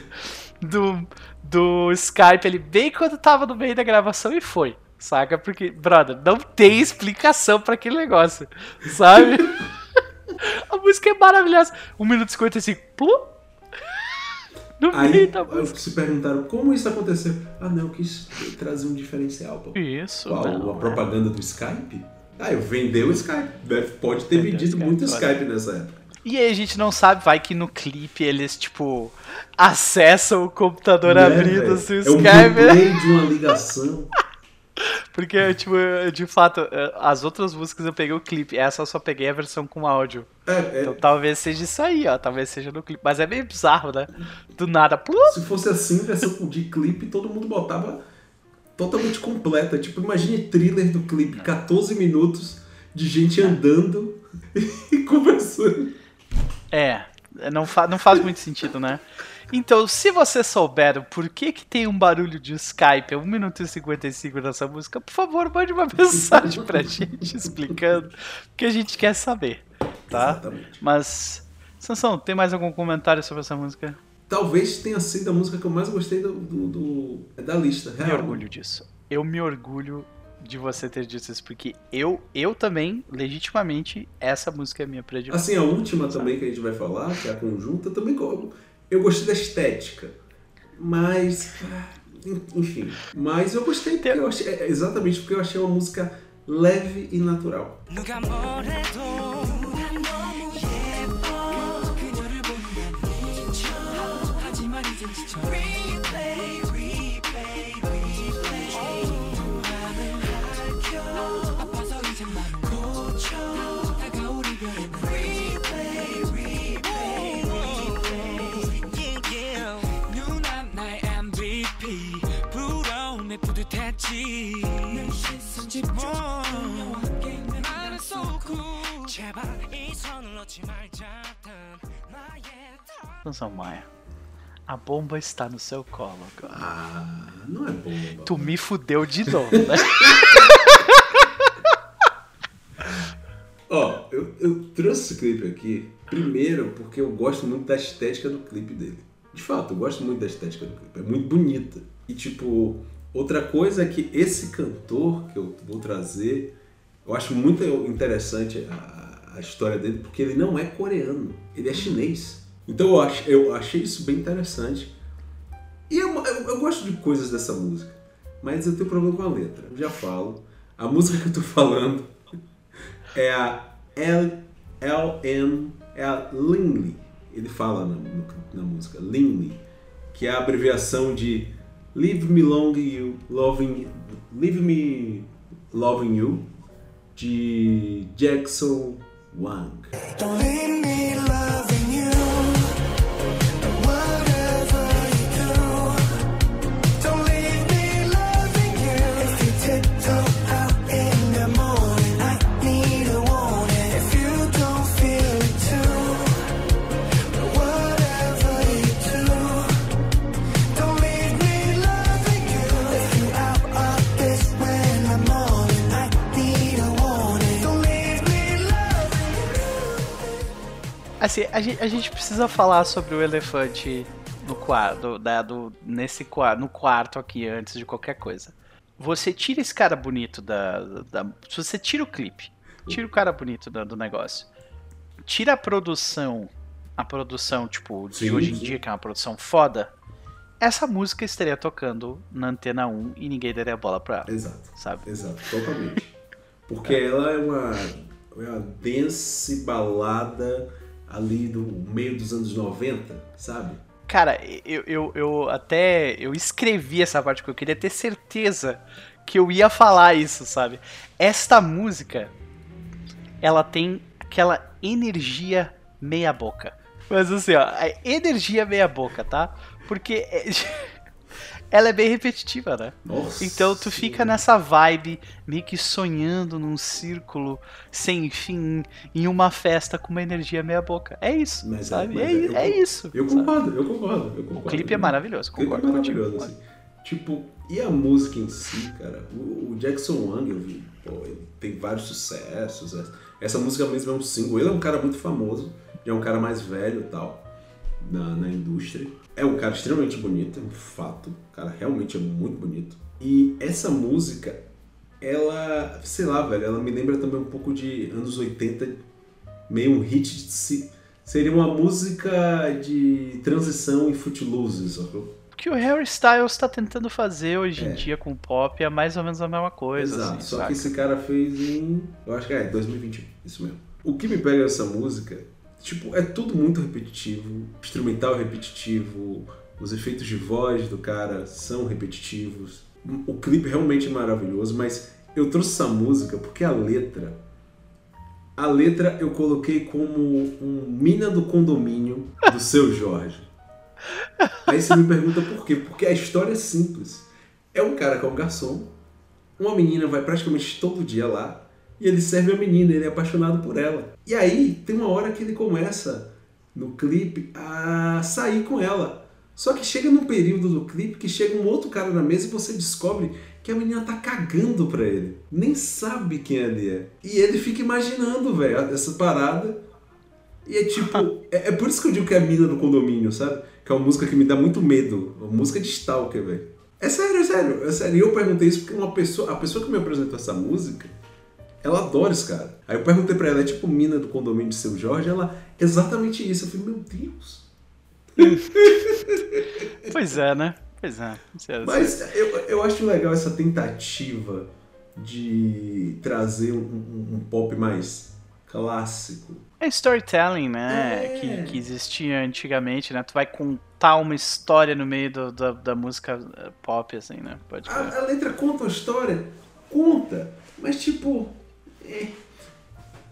[LAUGHS] do, do Skype ali bem quando tava no meio da gravação e foi. Saca? Porque, brother, não tem explicação pra aquele negócio. Sabe? [LAUGHS] A música é maravilhosa. 1 minuto e 55. Pô! No Aí da música. se perguntaram como isso aconteceu. Ah, não, eu quis trazer um diferencial. Pô. Isso. Qual? não, a é. propaganda do Skype? Ah, eu vendeu o Skype. Deve- Pode ter Vendeu vendido Skype, muito olha. Skype nessa época. E aí a gente não sabe, vai que no clipe eles, tipo, acessam o computador Né, abrindo assim, o É um Skype. replay de uma ligação. [LAUGHS] Porque, tipo, de fato, as outras músicas eu peguei o clipe, essa eu só peguei a versão com áudio. É, é, Então talvez seja isso aí, ó. Talvez seja no clipe. Mas é meio bizarro, né? Do nada. Plu, Se fosse assim, versão de clipe, todo mundo botava totalmente completa. Tipo, imagine thriller do clipe, 14 minutos de gente andando [LAUGHS] e conversando. É, não, fa não faz muito sentido, né? Então, se você souber o porquê que tem um barulho de Skype a 1 minuto e 55 nessa música, por favor, mande uma [LAUGHS] mensagem pra gente explicando, porque a gente quer saber, tá? Exatamente. Mas, Sansão, tem mais algum comentário sobre essa música? Talvez tenha sido a música que eu mais gostei do, do- do- é da lista. Me real. orgulho disso. Eu me orgulho de você ter dito isso, porque eu, eu também, legitimamente, essa música é minha predileção. Assim, a última também que a gente vai falar, que é a conjunta, também eu gostei da estética. Mas. en- Enfim. Mas eu gostei porque eu achei, é, exatamente porque eu achei uma música leve e natural. 지 나는 Maia. A bomba está no seu colo agora. Ah, não é bomba. Tu me fudeu de novo, né? [LAUGHS] Ó, oh, eu, eu trouxe esse clipe aqui, primeiro, porque eu gosto muito da estética do clipe dele. De fato, eu gosto muito da estética do clipe. É muito bonita. E, tipo, outra coisa é que esse cantor que eu vou trazer, eu acho muito interessante a, a história dele, porque ele não é coreano, ele é chinês. Então eu, ach, eu achei isso bem interessante. E eu, eu, eu gosto de coisas dessa música, mas eu tenho problema com a letra. Eu já falo. A música que eu tô falando [LAUGHS] é a L, LM, é a Linley. Ele fala na, na música, Linley, que é a abreviação de Leave Me Long You, Loving, Leave Me Loving You, de Jackson Wang. Don't leave me loving you. Assim, a gente, a gente precisa falar sobre o elefante no quarto, da, do, nesse quarto, no quarto aqui antes de qualquer coisa. Você tira esse cara bonito da, da se você tira o clipe, tira o cara bonito da- do negócio, tira a produção, a produção tipo de Sim, hoje em sim. dia que é uma produção foda, essa música estaria tocando na antena 1 e ninguém daria bola pra ela, Exato. sabe? Exato, totalmente. Porque ela é uma, é uma dance balada ali do meio dos anos 90, sabe? Cara, eu, eu, eu até eu escrevi essa parte porque eu queria ter certeza que eu ia falar isso, sabe? Esta música, ela tem aquela energia meia boca. Mas assim, ó, energia meia boca, tá? Porque é- [LAUGHS] ela é bem repetitiva, né? Nossa. Então tu fica nessa vibe, meio que sonhando num círculo sem fim, em uma festa com uma energia meia boca. É isso, Mas é- sabe? mas é, é- eu- é isso. Eu sabe? concordo, eu concordo, eu O concordo. clipe é maravilhoso, O clipe é concordo contigo. maravilhoso, assim. Tipo, e a música em si, cara? O, o Jackson Wang, eu vi, pô, ele tem vários sucessos. Essa, essa música mesmo é um single. Ele é um cara muito famoso, já é um cara mais velho e tal, na, na indústria. É um cara extremamente bonito, é um fato. O cara realmente é muito bonito. E essa música, ela, sei lá, velho, ela me lembra também um pouco de anos 80, meio um hit de se- Seria uma música de transição em Footloose, sacou? O que o Harry Styles tá tentando fazer hoje em É. dia com o pop é mais ou menos a mesma coisa. Exato, assim, só saca? que esse cara fez em. Eu acho que é 2021, isso mesmo. O que me pega nessa música, tipo, é tudo muito repetitivo, instrumental repetitivo, os efeitos de voz do cara são repetitivos. O clipe realmente é maravilhoso, mas eu trouxe essa música porque a letra. A letra eu coloquei como um mina do condomínio do seu Jorge. Aí você me pergunta por quê? Porque a história é simples. É um cara que é um garçom, uma menina vai praticamente todo dia lá e ele serve a menina, ele é apaixonado por ela. E aí tem uma hora que ele começa no clipe a sair com ela. Só que chega num período do clipe que chega um outro cara na mesa e você descobre que a menina tá cagando pra ele. Nem sabe quem ele é. E ele fica imaginando, velho, essa parada. E é tipo. [LAUGHS] é, é por isso que eu digo que é a mina do condomínio, sabe? Que é uma música que me dá muito medo. Uma música de stalker, velho. É sério, é sério, é sério. E eu perguntei isso porque uma pessoa, a pessoa que me apresentou essa música, ela adora esse cara. Aí eu perguntei pra ela, é tipo mina do condomínio de seu Jorge? Ela, exatamente isso. Eu falei, meu Deus. [LAUGHS] Pois é, né? Pois é. Mas eu, eu acho legal essa tentativa de trazer um, um- um pop mais clássico. É storytelling, né? É. Que, que existia antigamente, né? Tu vai contar uma história no meio do- da, da música eh, pop, assim, né? Pode. A, a letra conta uma história? Conta. Mas tipo. É,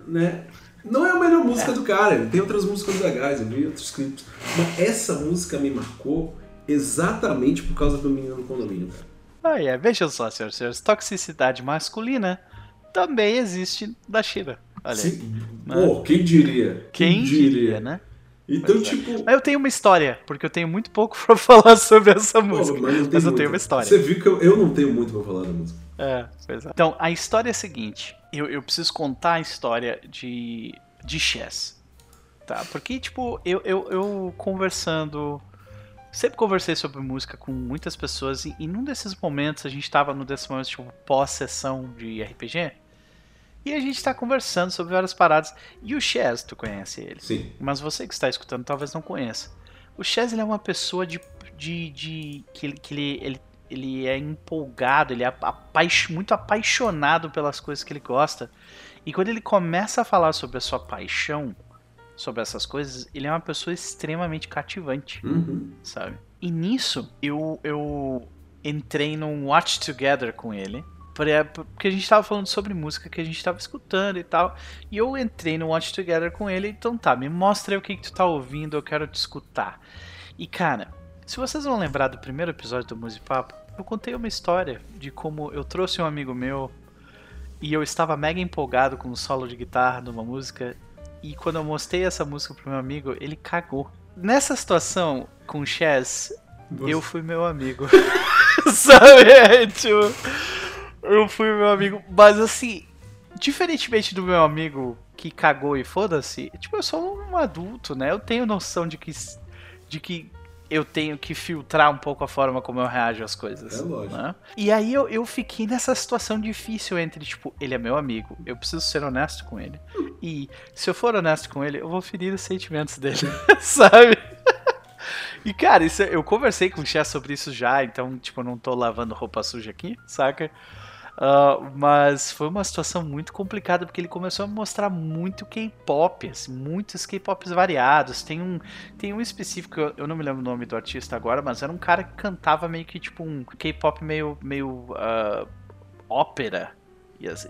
né? Não é a melhor música do cara, tem outras músicas legais, eu vi outros clipes. Mas essa música me marcou exatamente por causa do menino do condomínio, cara. Ah, é. Veja só, senhores, senhores. Toxicidade masculina também existe na China. Olha. Sim. Pô, quem diria? Quem diria, né? Então, Pois é. tipo. Mas eu tenho uma história, porque eu tenho muito pouco [LAUGHS] pra falar sobre essa pô, música. mas Mas eu muito. tenho uma história. Você viu que eu, eu não tenho muito pra falar da música. É, pois é. Então, a história é a seguinte: eu, eu preciso contar a história de, de Chess. Tá? Porque, tipo, eu, eu, eu conversando. Sempre conversei sobre música com muitas pessoas, e, e num desses momentos, a gente tava num desses momentos, tipo, pós-sessão de RPG, e a gente tá conversando sobre várias paradas. E o Chess, tu conhece ele? Sim. mas você que está escutando talvez não conheça. O Chaz ele é uma pessoa de, de, de que, ele, que ele, ele, ele é empolgado, ele é apaix- muito apaixonado pelas coisas que ele gosta. E quando ele começa a falar sobre a sua paixão, sobre essas coisas, ele é uma pessoa extremamente cativante Uhum. sabe? E nisso, eu, eu entrei num Watch Together com ele. Porque a gente tava falando sobre música que a gente tava escutando e tal. E eu entrei no Watch Together com ele. Então tá, me mostra aí o que, que tu tá ouvindo, eu quero te escutar. E cara, se vocês vão lembrar do primeiro episódio do Musipapo, eu contei uma história de como eu trouxe um amigo meu e eu estava mega empolgado com o solo de guitarra numa música. E quando eu mostrei essa música pro meu amigo, ele cagou. Nessa situação com o Chess, eu fui meu amigo. [LAUGHS] Sabe? É, tipo, eu fui meu amigo. Mas assim, diferentemente do meu amigo que cagou e foda-se, tipo, eu sou um adulto, né? Eu tenho noção de que, de que eu tenho que filtrar um pouco a forma como eu reajo às coisas. É lógico. né? E aí eu, eu fiquei nessa situação difícil entre, tipo, ele é meu amigo, eu preciso ser honesto com ele. E se eu for honesto com ele, eu vou ferir os sentimentos dele, [LAUGHS] sabe? E cara, isso, eu conversei com o Chess sobre isso já, então, tipo, eu não tô lavando roupa suja aqui, saca? Ah, mas foi uma situação muito complicada porque ele começou a mostrar muito K-pop, assim, muitos K-pops variados. Tem um, tem um específico, eu- eu não me lembro o nome do artista agora, mas era um cara que cantava meio que tipo um K-pop meio, meio ah, ópera.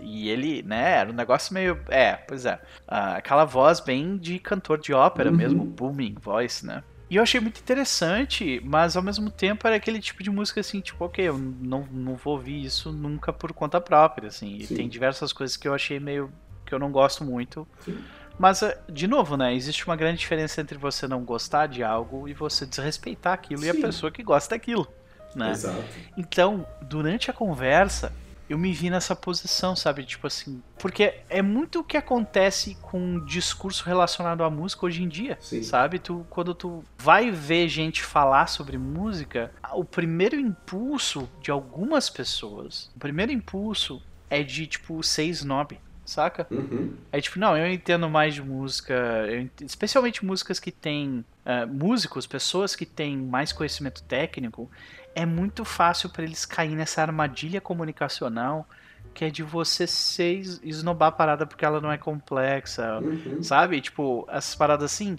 E, ele, né, era um negócio meio. É, pois é. Ah, aquela voz bem de cantor de ópera Uhum. mesmo, booming voice, né? E eu achei muito interessante, mas ao mesmo tempo era aquele tipo de música assim, tipo, ok, eu não, não vou ouvir isso nunca por conta própria, assim. E Sim. tem diversas coisas que eu achei meio. que eu não gosto muito. Sim. Mas, eh, de novo, né, existe uma grande diferença entre você não gostar de algo e você desrespeitar aquilo e a Sim. pessoa que gosta daquilo, né? Exato. Então, durante a conversa, eu me vi nessa posição, sabe? Tipo assim. Porque é muito o que acontece com discurso relacionado à música hoje em dia. Sim. Sabe? Tu, quando tu vai ver gente falar sobre música, o primeiro impulso de algumas pessoas, o primeiro impulso é de, tipo, ser snob. Saca? Uhum. É tipo, não, eu entendo mais de música, eu ent- especialmente músicas que têm ah, músicos, pessoas que têm mais conhecimento técnico, é muito fácil para eles cair nessa armadilha comunicacional que é de você ser es- esnobar a parada porque ela não é complexa, Uhum. sabe? Tipo, essas paradas assim.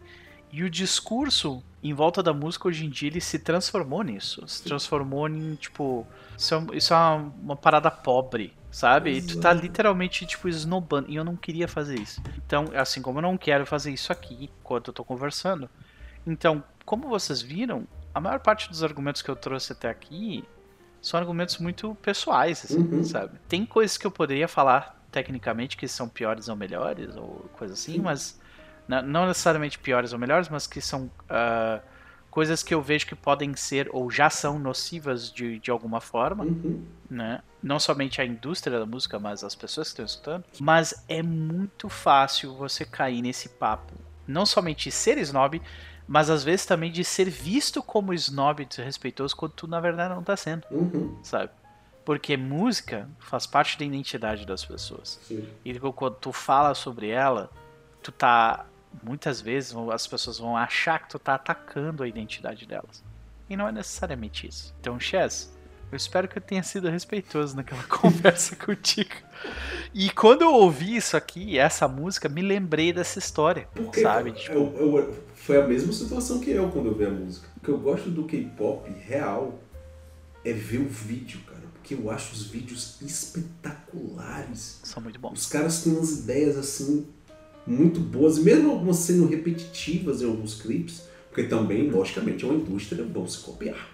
E o discurso em volta da música hoje em dia ele se transformou nisso. Se transformou em, tipo, isso é, isso é uma, uma parada pobre, sabe? E tu tá Exato. literalmente, tipo, esnobando. E eu não queria fazer isso. Então, assim como eu não quero fazer isso aqui enquanto eu tô conversando. Então, como vocês viram, a maior parte dos argumentos que eu trouxe até aqui são argumentos muito pessoais, assim, Uhum. sabe? Tem coisas que eu poderia falar tecnicamente que são piores ou melhores, ou coisa assim, Sim. mas não necessariamente piores ou melhores, mas que são ah, coisas que eu vejo que podem ser ou já são nocivas de, de alguma forma Uhum. né? Não somente a indústria da música, mas as pessoas que estão escutando. Mas é muito fácil você cair nesse papo. Não somente ser snob, mas às vezes também de ser visto como snob desrespeitoso quando tu na verdade não tá sendo, Uhum. sabe? Porque música faz parte da identidade das pessoas. Sim. E quando tu fala sobre ela, tu tá. Muitas vezes as pessoas vão achar que tu tá atacando a identidade delas. E não é necessariamente isso. Então, Chess, eu espero que eu tenha sido respeitoso naquela [LAUGHS] conversa contigo. E quando eu ouvi isso aqui, essa música, me lembrei dessa história, Porque sabe? eu- Tipo, eu- foi a mesma situação que eu quando eu vi a música. O que eu gosto do K-pop real é ver o vídeo, cara. Porque eu acho os vídeos espetaculares. são muito bons. Os caras têm umas ideias assim muito boas, mesmo algumas sendo repetitivas em alguns clipes, porque também, logicamente, é uma indústria, vão se copiar.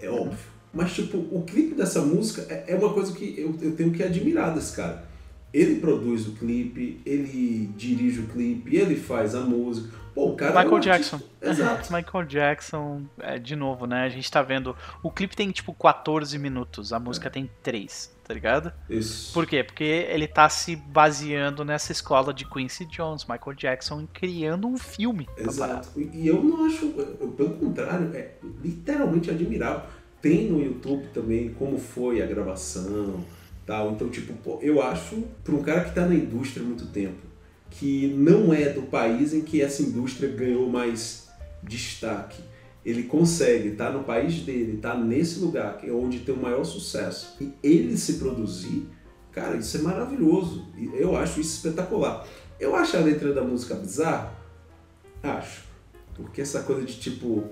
É óbvio. Mas, tipo, o clipe dessa música é é uma coisa que eu, eu tenho que admirar desse cara. Ele produz o clipe, ele dirige o clipe, ele faz a música. Pô, o cara. é Michael um artista- Jackson. [LAUGHS] Exato. Michael Jackson, é, de novo, né? A gente tá vendo. O clipe tem tipo 14 minutos, a música tem 3, tá ligado? Isso. Por quê? Porque ele tá se baseando nessa escola de Quincy Jones, Michael Jackson, criando um filme parada. Exato. E eu não acho, pelo contrário, é literalmente admirável. Tem no YouTube também como foi a gravação, tal. Então, tipo, pô, eu acho para um cara que tá na indústria há muito tempo, que não é do país em que essa indústria ganhou mais destaque. Ele consegue estar no país dele, tá nesse lugar que é onde tem o maior sucesso. E ele se produzir, cara, isso é maravilhoso. Eu acho isso espetacular. Eu acho a letra da música bizarra? Acho. Porque essa coisa de tipo,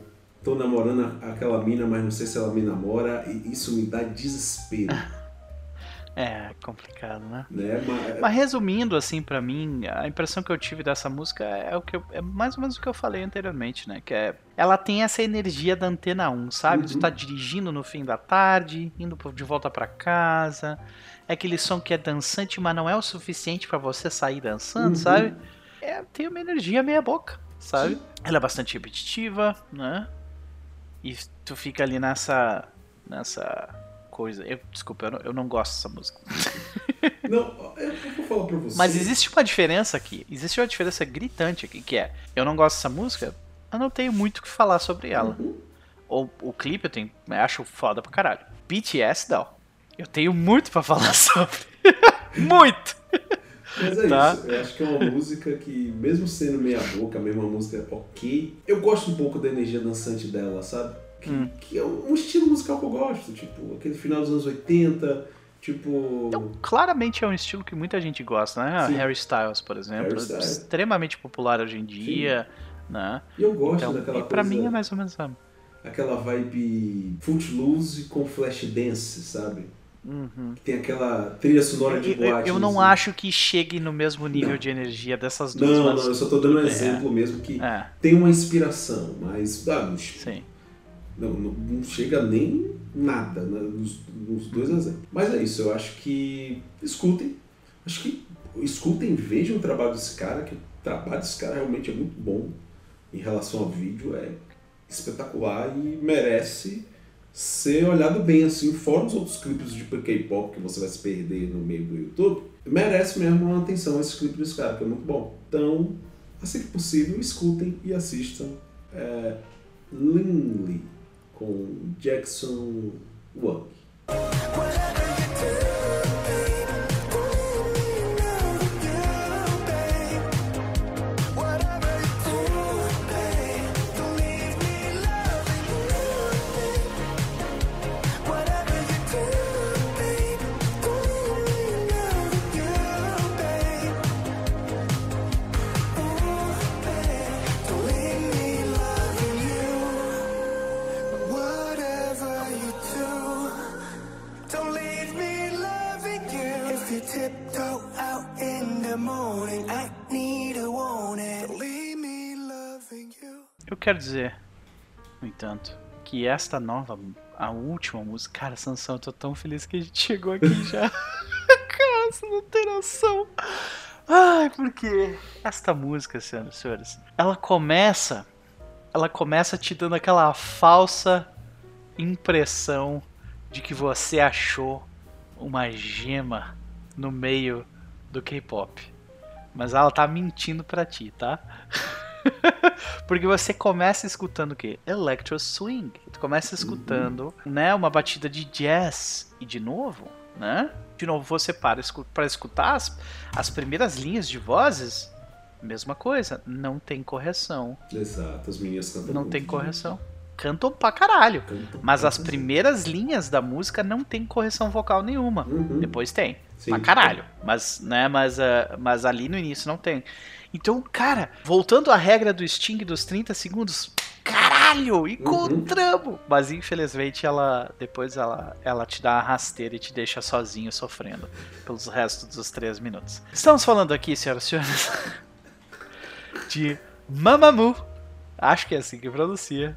tô namorando aquela mina, mas não sei se ela me namora, e isso me dá desespero, [LAUGHS] É, complicado, né? né? Mas, Mas resumindo, assim, pra mim, a impressão que eu tive dessa música é o que eu- é mais ou menos o que eu falei anteriormente, né? Que é. Ela tem essa energia da antena 1, sabe? Tu Uhum. tá dirigindo no fim da tarde, indo de volta pra casa. É aquele som que é dançante, mas não é o suficiente pra você sair dançando, Uhum. sabe? É, tem uma energia meia boca, sabe? Ela é bastante repetitiva, né? E tu fica ali nessa. nessa coisa. Eu, desculpa, eu não, eu não gosto dessa música. [LAUGHS] não, eu vou falar pra você. Mas existe uma diferença aqui. Existe uma diferença gritante aqui, que é: eu não gosto dessa música, eu não tenho muito o que falar sobre ela. Uhum. Ou o clipe eu tenho, eu acho foda pra caralho. BTS, não. Eu tenho muito pra falar [LAUGHS] sobre. muito! Mas é Tá. isso, eu acho que é uma música que, mesmo sendo meia boca, mesmo uma música ok, eu gosto um pouco da energia dançante dela, sabe? Que, Hum. que é um estilo musical que eu gosto, tipo, aquele final dos anos 80, tipo. Então, claramente é um estilo que muita gente gosta, né? Sim. Harry Styles, por exemplo. Styles. Extremamente popular hoje em dia, né? E eu gosto Então, daquela e pra coisa, mim é mais ou menos a. aquela vibe footloose com flash dance, sabe? Uhum. Que tem aquela trilha sonora de Eu, boate. eu não assim. acho que chegue no mesmo nível Não. de energia dessas duas. Não, não, eu só tô dando um exemplo mesmo que É, tem uma inspiração, mas ah, sim. Não, não- chega nem nada né, nos, nos dois exemplos. Mas é isso, eu acho que escutem. Acho que escutem, vejam o trabalho desse cara, que o trabalho desse cara realmente é muito bom em relação ao vídeo, é espetacular e merece ser olhado bem assim, fora os outros clipes de K-pop que você vai se perder no meio do YouTube. Merece mesmo uma atenção esse clipe desse cara, que é muito bom. Então, assim que possível, escutem e assistam. É, Linley com Jackson Wang. Quero dizer, no entanto, que esta nova, a última música. Cara, Sansão, eu tô tão feliz que a gente chegou aqui já. [LAUGHS] cara, você não tem noção. Ai, porque esta música, senhoras e senhores, ela começa. Ela começa te dando aquela falsa impressão de que você achou uma gema no meio do K-pop. Mas ela tá mentindo pra ti, tá? [LAUGHS] [LAUGHS] Porque você começa escutando o quê? Electro Swing. Tu começa escutando, né, uma batida de jazz e de novo, né? De novo você para pra escutar as, as primeiras linhas de vozes, mesma coisa, não tem correção, Exato, as meninas cantam não tem correção. Cantam pra caralho. Cantam Mas as caralho. primeiras linhas da música não tem correção vocal nenhuma. Uhum. Depois tem. Sim. Pra caralho. Mas, né, mas, ah, mas ali no início não tem. Então, cara, voltando à regra do Sting dos 30 segundos, caralho, encontramos! Mas infelizmente ela depois ela, ela te dá uma rasteira e te deixa sozinho sofrendo pelos restos dos 3 minutos. Estamos falando aqui, senhoras e senhores, [LAUGHS] de Mamamoo. Acho que é assim que pronuncia.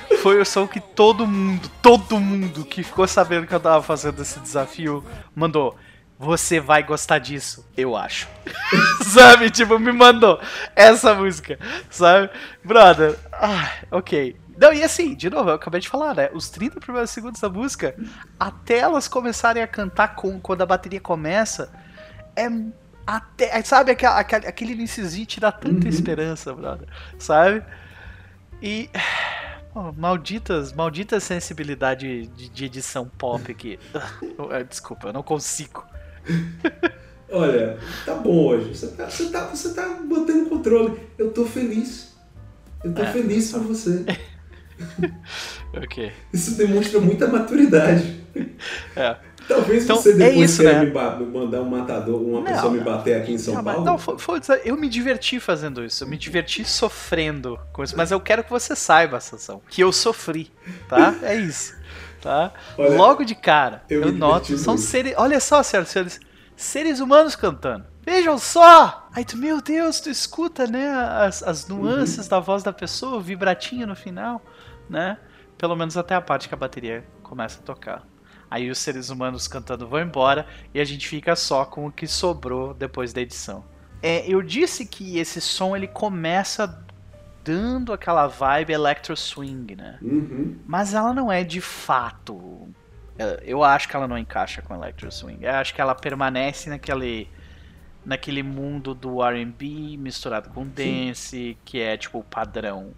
foi o som que todo mundo, todo mundo que ficou sabendo que eu tava fazendo esse desafio mandou. Você vai gostar disso, eu acho. [LAUGHS] sabe? Tipo, me mandou essa música, sabe? Brother, ah, ok. Não, e assim, de novo, eu acabei de falar, né? Os 30 primeiros segundos da música, até elas começarem a cantar com, quando a bateria começa, é até, sabe, aquela, aquele, aquele iniciozinho te dá tanta esperança, brother, sabe? E. malditas, malditas sensibilidade de, de edição pop aqui. Ah, [LAUGHS] Desculpa, eu não consigo. [LAUGHS] Olha, tá bom hoje. Você tá, você tá, você tá botando controle. Eu tô feliz. Eu tô É, feliz por você. [LAUGHS] Ok. Isso demonstra muita maturidade. É. Talvez Então, você é depois isso, queira né? me, mandar um matador, uma Não, pessoa me bater aqui em São Não, mas- Paulo. não, dizer, eu me diverti fazendo isso. Eu me diverti sofrendo com isso. Mas eu quero que você saiba, Sansão, que eu sofri, tá? [LAUGHS] É isso. Tá? Olha, Logo de cara, eu eu, noto, são muito. seres. Olha só, senhoras e senhores, seres humanos cantando. Vejam só! Aí tu, meu Deus, tu escuta, né, as, as nuances da voz da pessoa, o vibratinho no final, né? Pelo menos até a parte que a bateria começa a tocar. Aí os seres humanos cantando vão embora e a gente fica só com o que sobrou depois da edição. É, eu disse que esse som ele começa dando aquela vibe electro swing, né? Uhum. Mas ela não é de fato. é, Eu acho que ela não encaixa com Electro Swing. Eu acho que ela permanece naquele naquele mundo do R&B misturado com dance, que é tipo o padrão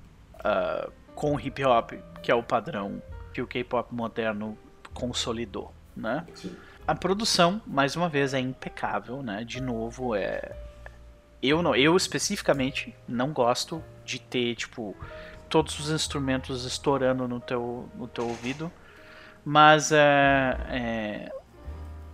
ah, com hip hop, que é o padrão que o K-pop moderno consolidou, né? Sim. A produção, mais uma vez, é impecável, né? De novo, é eu não, eu especificamente não gosto de ter tipo todos os instrumentos estourando no teu, no teu ouvido, mas é, é,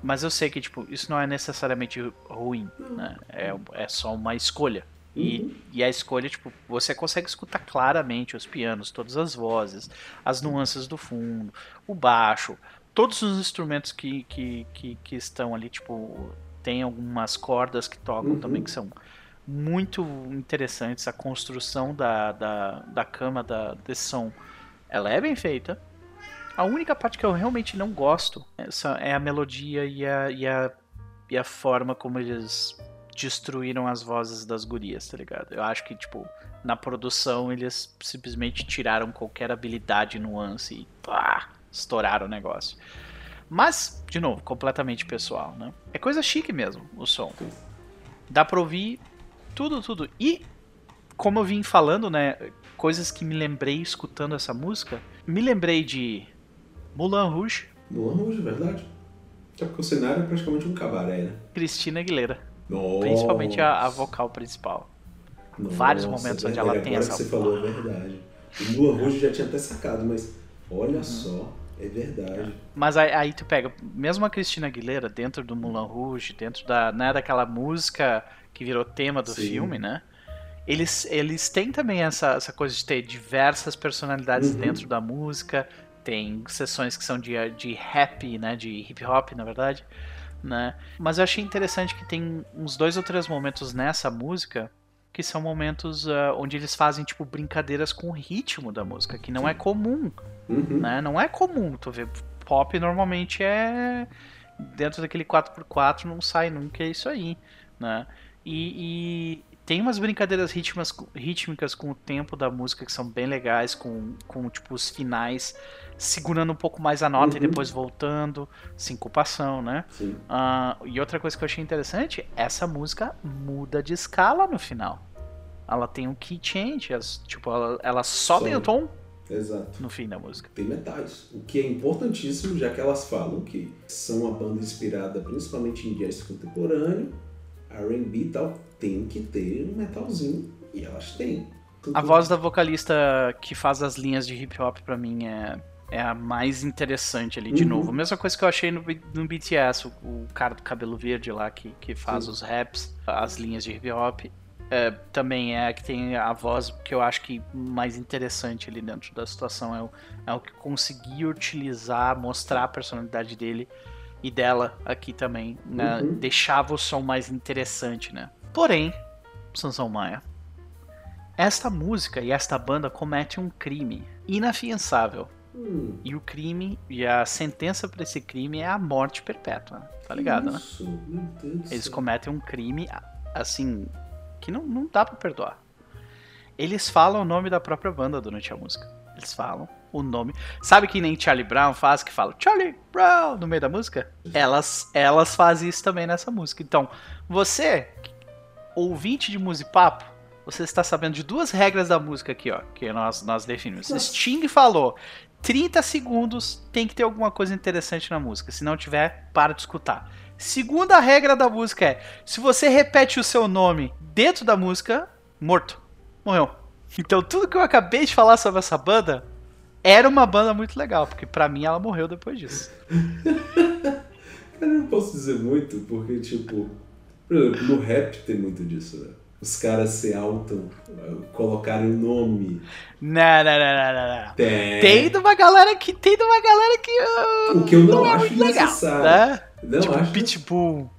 mas eu sei que tipo isso não é necessariamente ruim, né? É, é só uma escolha. E, e a escolha, tipo, você consegue escutar claramente os pianos, todas as vozes, as nuances do fundo, o baixo, todos os instrumentos que, que, que, que estão ali, tipo, tem algumas cordas que tocam Uhum. também que são muito interessantes. A construção da, da, da cama da, desse som, ela é bem feita. A única parte que eu realmente não gosto é a melodia e a, e a, e a forma como eles destruíram as vozes das gurias, tá ligado? Eu acho que, tipo, na produção eles simplesmente tiraram qualquer habilidade nuance e pá, estouraram o negócio. Mas, de novo, completamente pessoal, né? É coisa chique mesmo, o som. Dá pra ouvir tudo, tudo. E, como eu vim falando, né? Coisas que me lembrei escutando essa música. Me lembrei de Moulin Rouge, Moulin Rouge, verdade. Até porque o cenário é praticamente um cabaré, né? Cristina Aguilera. Nossa. Principalmente a, a vocal principal. vários Nossa, momentos é onde ela verdade, tem essa- você falou, é verdade. O Moulin Rouge já tinha até sacado, mas olha Uhum. só, é verdade. Mas aí, aí tu pega, mesmo a Cristina Aguilera dentro do Moulin Rouge, dentro da, né, daquela música que virou tema do Sim. filme, né? Eles, eles têm também essa, essa coisa de ter diversas personalidades Uhum. dentro da música. Tem sessões que são de, de rap, né? De hip hop, na verdade. Né? Mas eu achei interessante que tem uns dois ou três momentos nessa música que são momentos ah, onde eles fazem tipo brincadeiras com o ritmo da música, que não é comum Uhum. né? Não é comum tu ver pop normalmente é dentro daquele 4x4 não sai nunca é isso aí, né? E tem umas brincadeiras ritmas, rítmicas com o tempo da música que são bem legais, com, com tipo os finais segurando um pouco mais a nota e Uhum. depois voltando, sincopação, né? Sim. Ah, e outra coisa que eu achei interessante, essa música muda de escala no final. Ela tem um key change, as- tipo, ela, ela sobe Sobe. o tom Exato. no fim da música. Tem metais, o que é importantíssimo, já que elas falam que são uma banda inspirada principalmente em jazz contemporâneo, R&B e tal, tem que ter um metalzinho, e elas têm. A voz da vocalista que faz as linhas de hip hop pra mim é, é a mais interessante ali, de Uhum. novo. Mesma coisa que eu achei no, no BTS, o, o cara do cabelo verde lá que, que faz Sim. os raps, as linhas de hip hop. é, também é a que tem a voz que eu acho que mais interessante ali dentro da situação. É o, é o que conseguir utilizar, mostrar a personalidade dele e dela aqui também. Né? Uhum. Deixava o som mais interessante, né? Porém, Sansão Maia, Esta música e esta banda comete um crime inafiançável. Hum, E o crime, e a sentença pra esse crime é a morte perpétua. Tá ligado, né? Isso, do Eles cometem um crime, assim, que não, não dá pra perdoar. Eles falam o nome da própria banda durante a música. Eles falam o nome. Sabe que nem Charlie Brown faz, que fala Charlie Brown no meio da música? Elas, elas fazem isso também nessa música. Então, você, ouvinte de Musipapo, você está sabendo de duas regras da música aqui, ó, que nós, nós definimos. Nossa. Sting falou 30 segundos tem que ter alguma coisa interessante na música. Se não tiver, para de escutar. Segunda regra da música é: se você repete o seu nome dentro da música, morto. Morreu. Então tudo que eu acabei de falar sobre essa banda era uma banda muito legal, porque pra mim ela morreu depois disso. [LAUGHS] Eu não posso dizer muito, porque, tipo, por exemplo, no rap tem muito disso, né? Os caras se autam, colocarem o nome. Não, não, não, não, não, não. Tem. Tem de uma galera que tem de uma galera que ah, O que eu não, é acho legal, necessário. né? Não tipo acho Pitbull,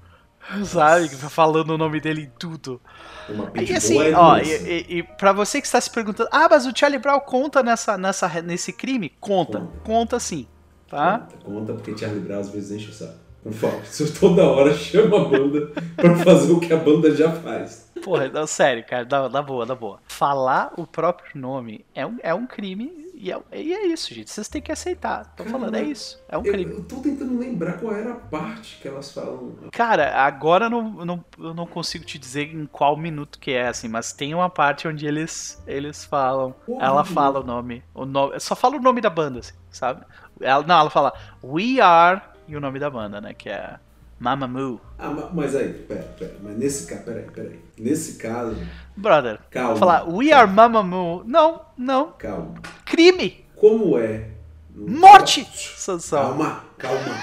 sabe? Falando o nome dele em tudo. uma E assim, é ó, e, e, e pra você que está se perguntando, ah, mas o Charlie Brown conta nessa, nessa, nesse crime? Conta, Conta. conta sim, tá? Conta, conta, porque Charlie Brown às vezes enche o saco. Com foco. Isso toda hora chama a banda pra fazer o que a banda já faz. Porra, não, sério, cara, dá, dá boa, dá boa. Falar o próprio nome é um, é um crime e é, e é isso, gente. Vocês têm que aceitar. Tô falando, é isso. É um Eu, crime. eu tô tentando lembrar qual era a parte que elas falam. Cara, agora eu não, eu não, eu não consigo te dizer em qual minuto que é, assim, mas tem uma parte onde eles, eles falam. Porra, ela fala o nome, o nome. Só fala o nome da banda, assim, sabe? Ela, não, ela fala We Are e o nome da banda, né? Que é Mamamoo. Ah, ma- mas aí, pera, pera. Mas nesse caso, peraí, peraí. Nesse caso, Brother, calma. falar We Are Mamamoo. Não, não. Calma. Crime! Como é? Morte! Sansão. Calma, calma,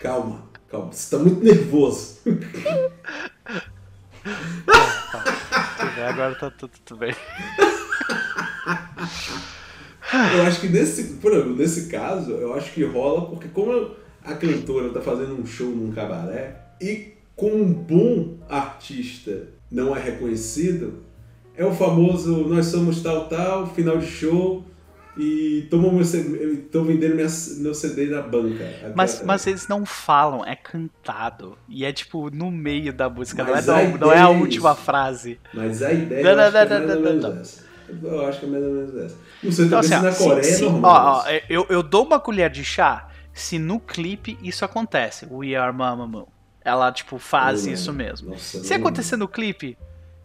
calma, calma. Você tá muito nervoso. Agora tá tudo, tudo bem. Eu acho que nesse, por exemplo, nesse caso, eu acho que rola porque como a cantora tá fazendo um show num cabaré e com um bom artista não é reconhecido, é o famoso nós somos tal tal, final de show e estão vendendo minha, meu CD na banca. Mas, mas eles não falam, é cantado. E é tipo no meio da música, não é, Mas não, a não é a é última isso. frase. Mas a ideia Não, eu não, acho que é mais ou menos. Eu acho que é mais ou menos essa. Não sei, Então, assim, na Coreia se- é normal. ó, ó, isso. eu, eu dou uma colher de chá se no clipe isso acontece. We are Mamamoo. Ela, tipo, faz Eu isso mesmo. Nossa, Se acontecer no clipe,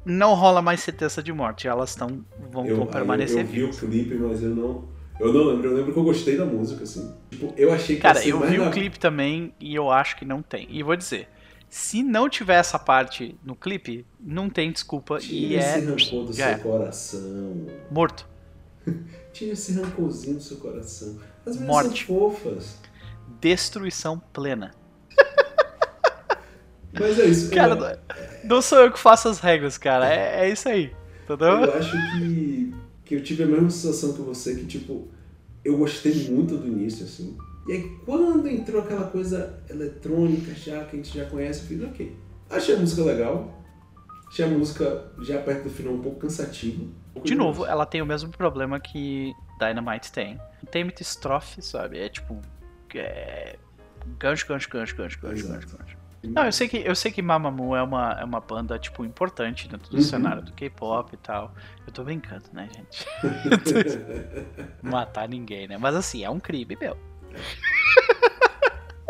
não rola mais sentença de morte. Elas estão vão, Eu, vão permanecer eu, eu vi o clipe, mas eu não. Eu não lembro. Eu lembro que eu gostei da música, assim. Tipo, eu achei que Cara, eu vi na- o clipe também e eu acho que não tem. E vou dizer, se não tiver essa parte no clipe, não tem desculpa Tira e é esse rancor do já seu é. coração. morto. [LAUGHS] Tira esse rancorzinho do seu coração. As meninas Morte. são fofas. Destruição plena. [LAUGHS] Mas é isso. Cara, não, não sou eu que faço as regras, cara. É, é isso aí. Entendeu? eu acho que, que eu tive a mesma sensação que você, que tipo, eu gostei muito do início, assim. E aí quando entrou aquela coisa eletrônica já, que a gente já conhece, eu fiz, ok. Achei a música legal. Achei a música já perto do final um pouco cansativa. De novo, ela tem o mesmo problema que Dynamite tem. Tem muita estrofe, sabe? É tipo. É... Gancho, gancho, gancho, gancho, gancho, gancho, gancho. Não, eu sei que, eu sei que Mamamoo é uma, é uma banda, tipo, importante dentro do Uhum. cenário do K-pop e tal. Eu tô brincando, né, gente? [LAUGHS] Matar ninguém, né? Mas assim, é um crime, meu.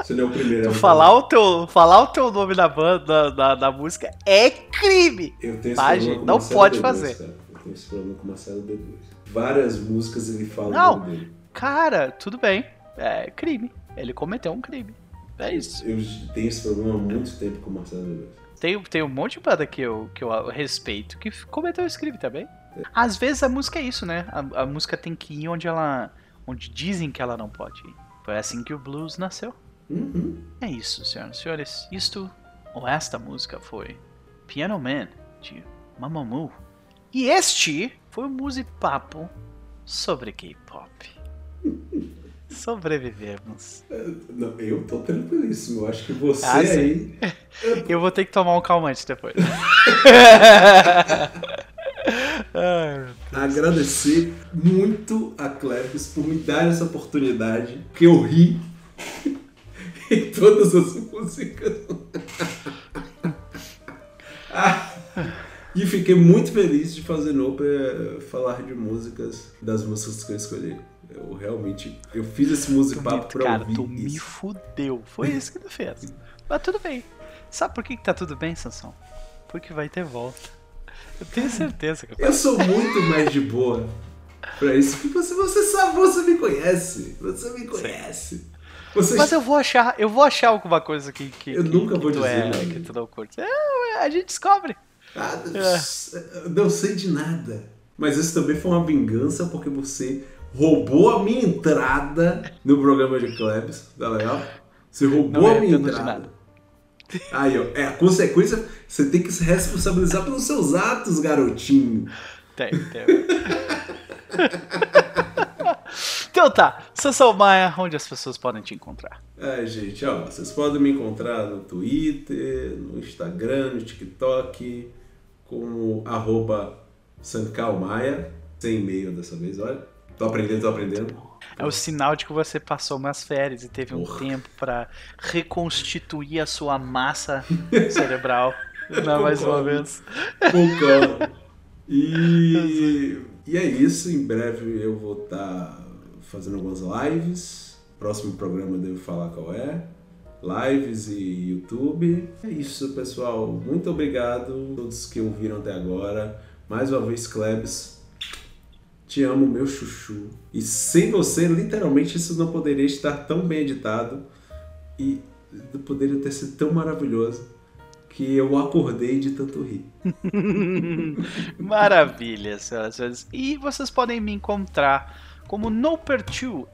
Você não é o primeiro. Tu a falar o teu, falar o teu nome da banda, da, da música, é crime! Eu tenho esse Tá, gente? Não pode D2, fazer. cara. Eu tenho esse problema com o Marcelo D2. Várias músicas ele fala Não. Cara, tudo bem. É crime. Ele cometeu um crime. É isso. Eu tenho esse problema há muito tempo com o Marcelo D2. Tem, tem um monte de banda que eu, que eu respeito que cometeu esse crime também. Às vezes a música é isso, né? A, a música tem que ir onde ela. onde dizem que ela não pode ir. Foi assim que o blues nasceu. Uhum. É isso, senhoras e senhores. Isto, ou esta música foi Piano Man, de Mamamoo. E este foi o Musipapo sobre K-pop. Sobrevivemos. Não, eu tô tranquilíssimo. Eu acho que você Ah, aí. [LAUGHS] Eu vou ter que tomar um calmante depois. [LAUGHS] Ai, agradecer muito a Cleves por me dar essa oportunidade, que eu ri [LAUGHS] em todas as músicas. Ah, e fiquei muito feliz de fazer Nope eh, falar de músicas, das músicas que eu escolhi. Eu realmente, eu fiz esse tu music me, papo pra cara, ouvir tu me isso. fudeu. Foi isso que tu fez. [LAUGHS] Mas tudo bem. Sabe por que, que tá tudo bem, Sansão? Porque vai ter volta. Eu tenho certeza que Eu sou muito mais de boa pra isso, porque você, você sabe, você me conhece. Você me conhece. Você Mas eu vou achar, eu vou achar alguma coisa que, que, Eu que- nunca vou tu dizer, é, mano. que tu não curte. É, a gente descobre. Ah, É. eu não sei de nada. Mas isso também foi uma vingança porque você roubou a minha entrada no programa de Klebs, tá legal? Você roubou Não a minha entrada. nada. Aí, ó, é a consequência, você tem que se responsabilizar pelos seus atos, garotinho. Tem, tem. então tá, Sansão Maia, onde as pessoas podem te encontrar? Ai, gente, ó, vocês podem me encontrar no Twitter, no Instagram, no TikTok, como arroba Sancalmaia, sem e-mail dessa vez, olha. Tô aprendendo, tô aprendendo. É o sinal de que você passou umas férias e teve um Porra. tempo pra reconstituir a sua massa cerebral. [LAUGHS] Não, mais uma vez. Concordo. E, [LAUGHS] e é isso. Em breve eu vou estar fazendo algumas lives. Próximo programa devo falar qual é. Lives e YouTube. É isso, pessoal. Muito obrigado a todos que ouviram até agora. Mais uma vez, Klebs. Te amo, meu chuchu. E sem você, literalmente, isso não poderia estar tão bem editado. E poderia ter sido tão maravilhoso que eu acordei de tanto rir. [LAUGHS] Maravilha, senhoras e senhores. E vocês podem me encontrar como Noper2,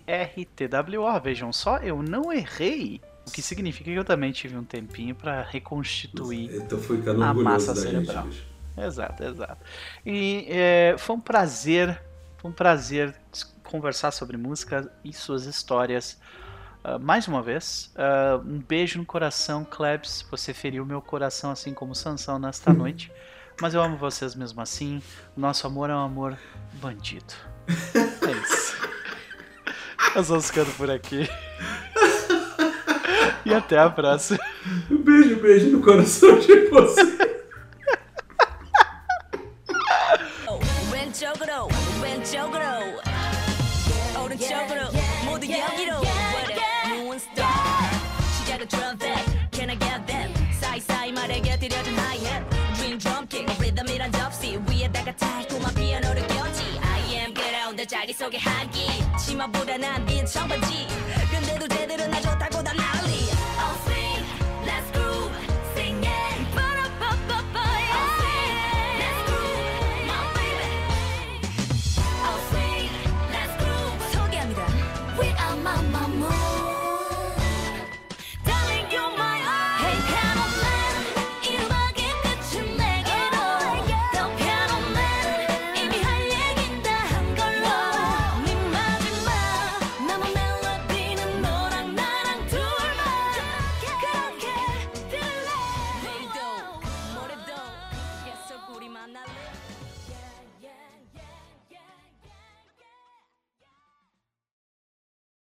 N-O-P-E-R-T-W-O. Vejam só, eu não errei. O que significa que eu também tive um tempinho pra reconstituir Eu tô ficando a massa cerebral. gente. Exato, exato. E é, foi um prazer, foi um prazer conversar sobre música e suas histórias. ah, mais uma vez, Ah, um beijo no coração, Klebs. Você feriu meu coração assim como Sansão nesta noite. Mas eu amo vocês mesmo assim. Nosso amor é um amor bandido. É isso. [LAUGHS] Nós vamos ficando por aqui. E até a próxima. Um [LAUGHS] beijo, beijo no coração de você. 속의 한기. 치마보다 난빈 청바지. 근데도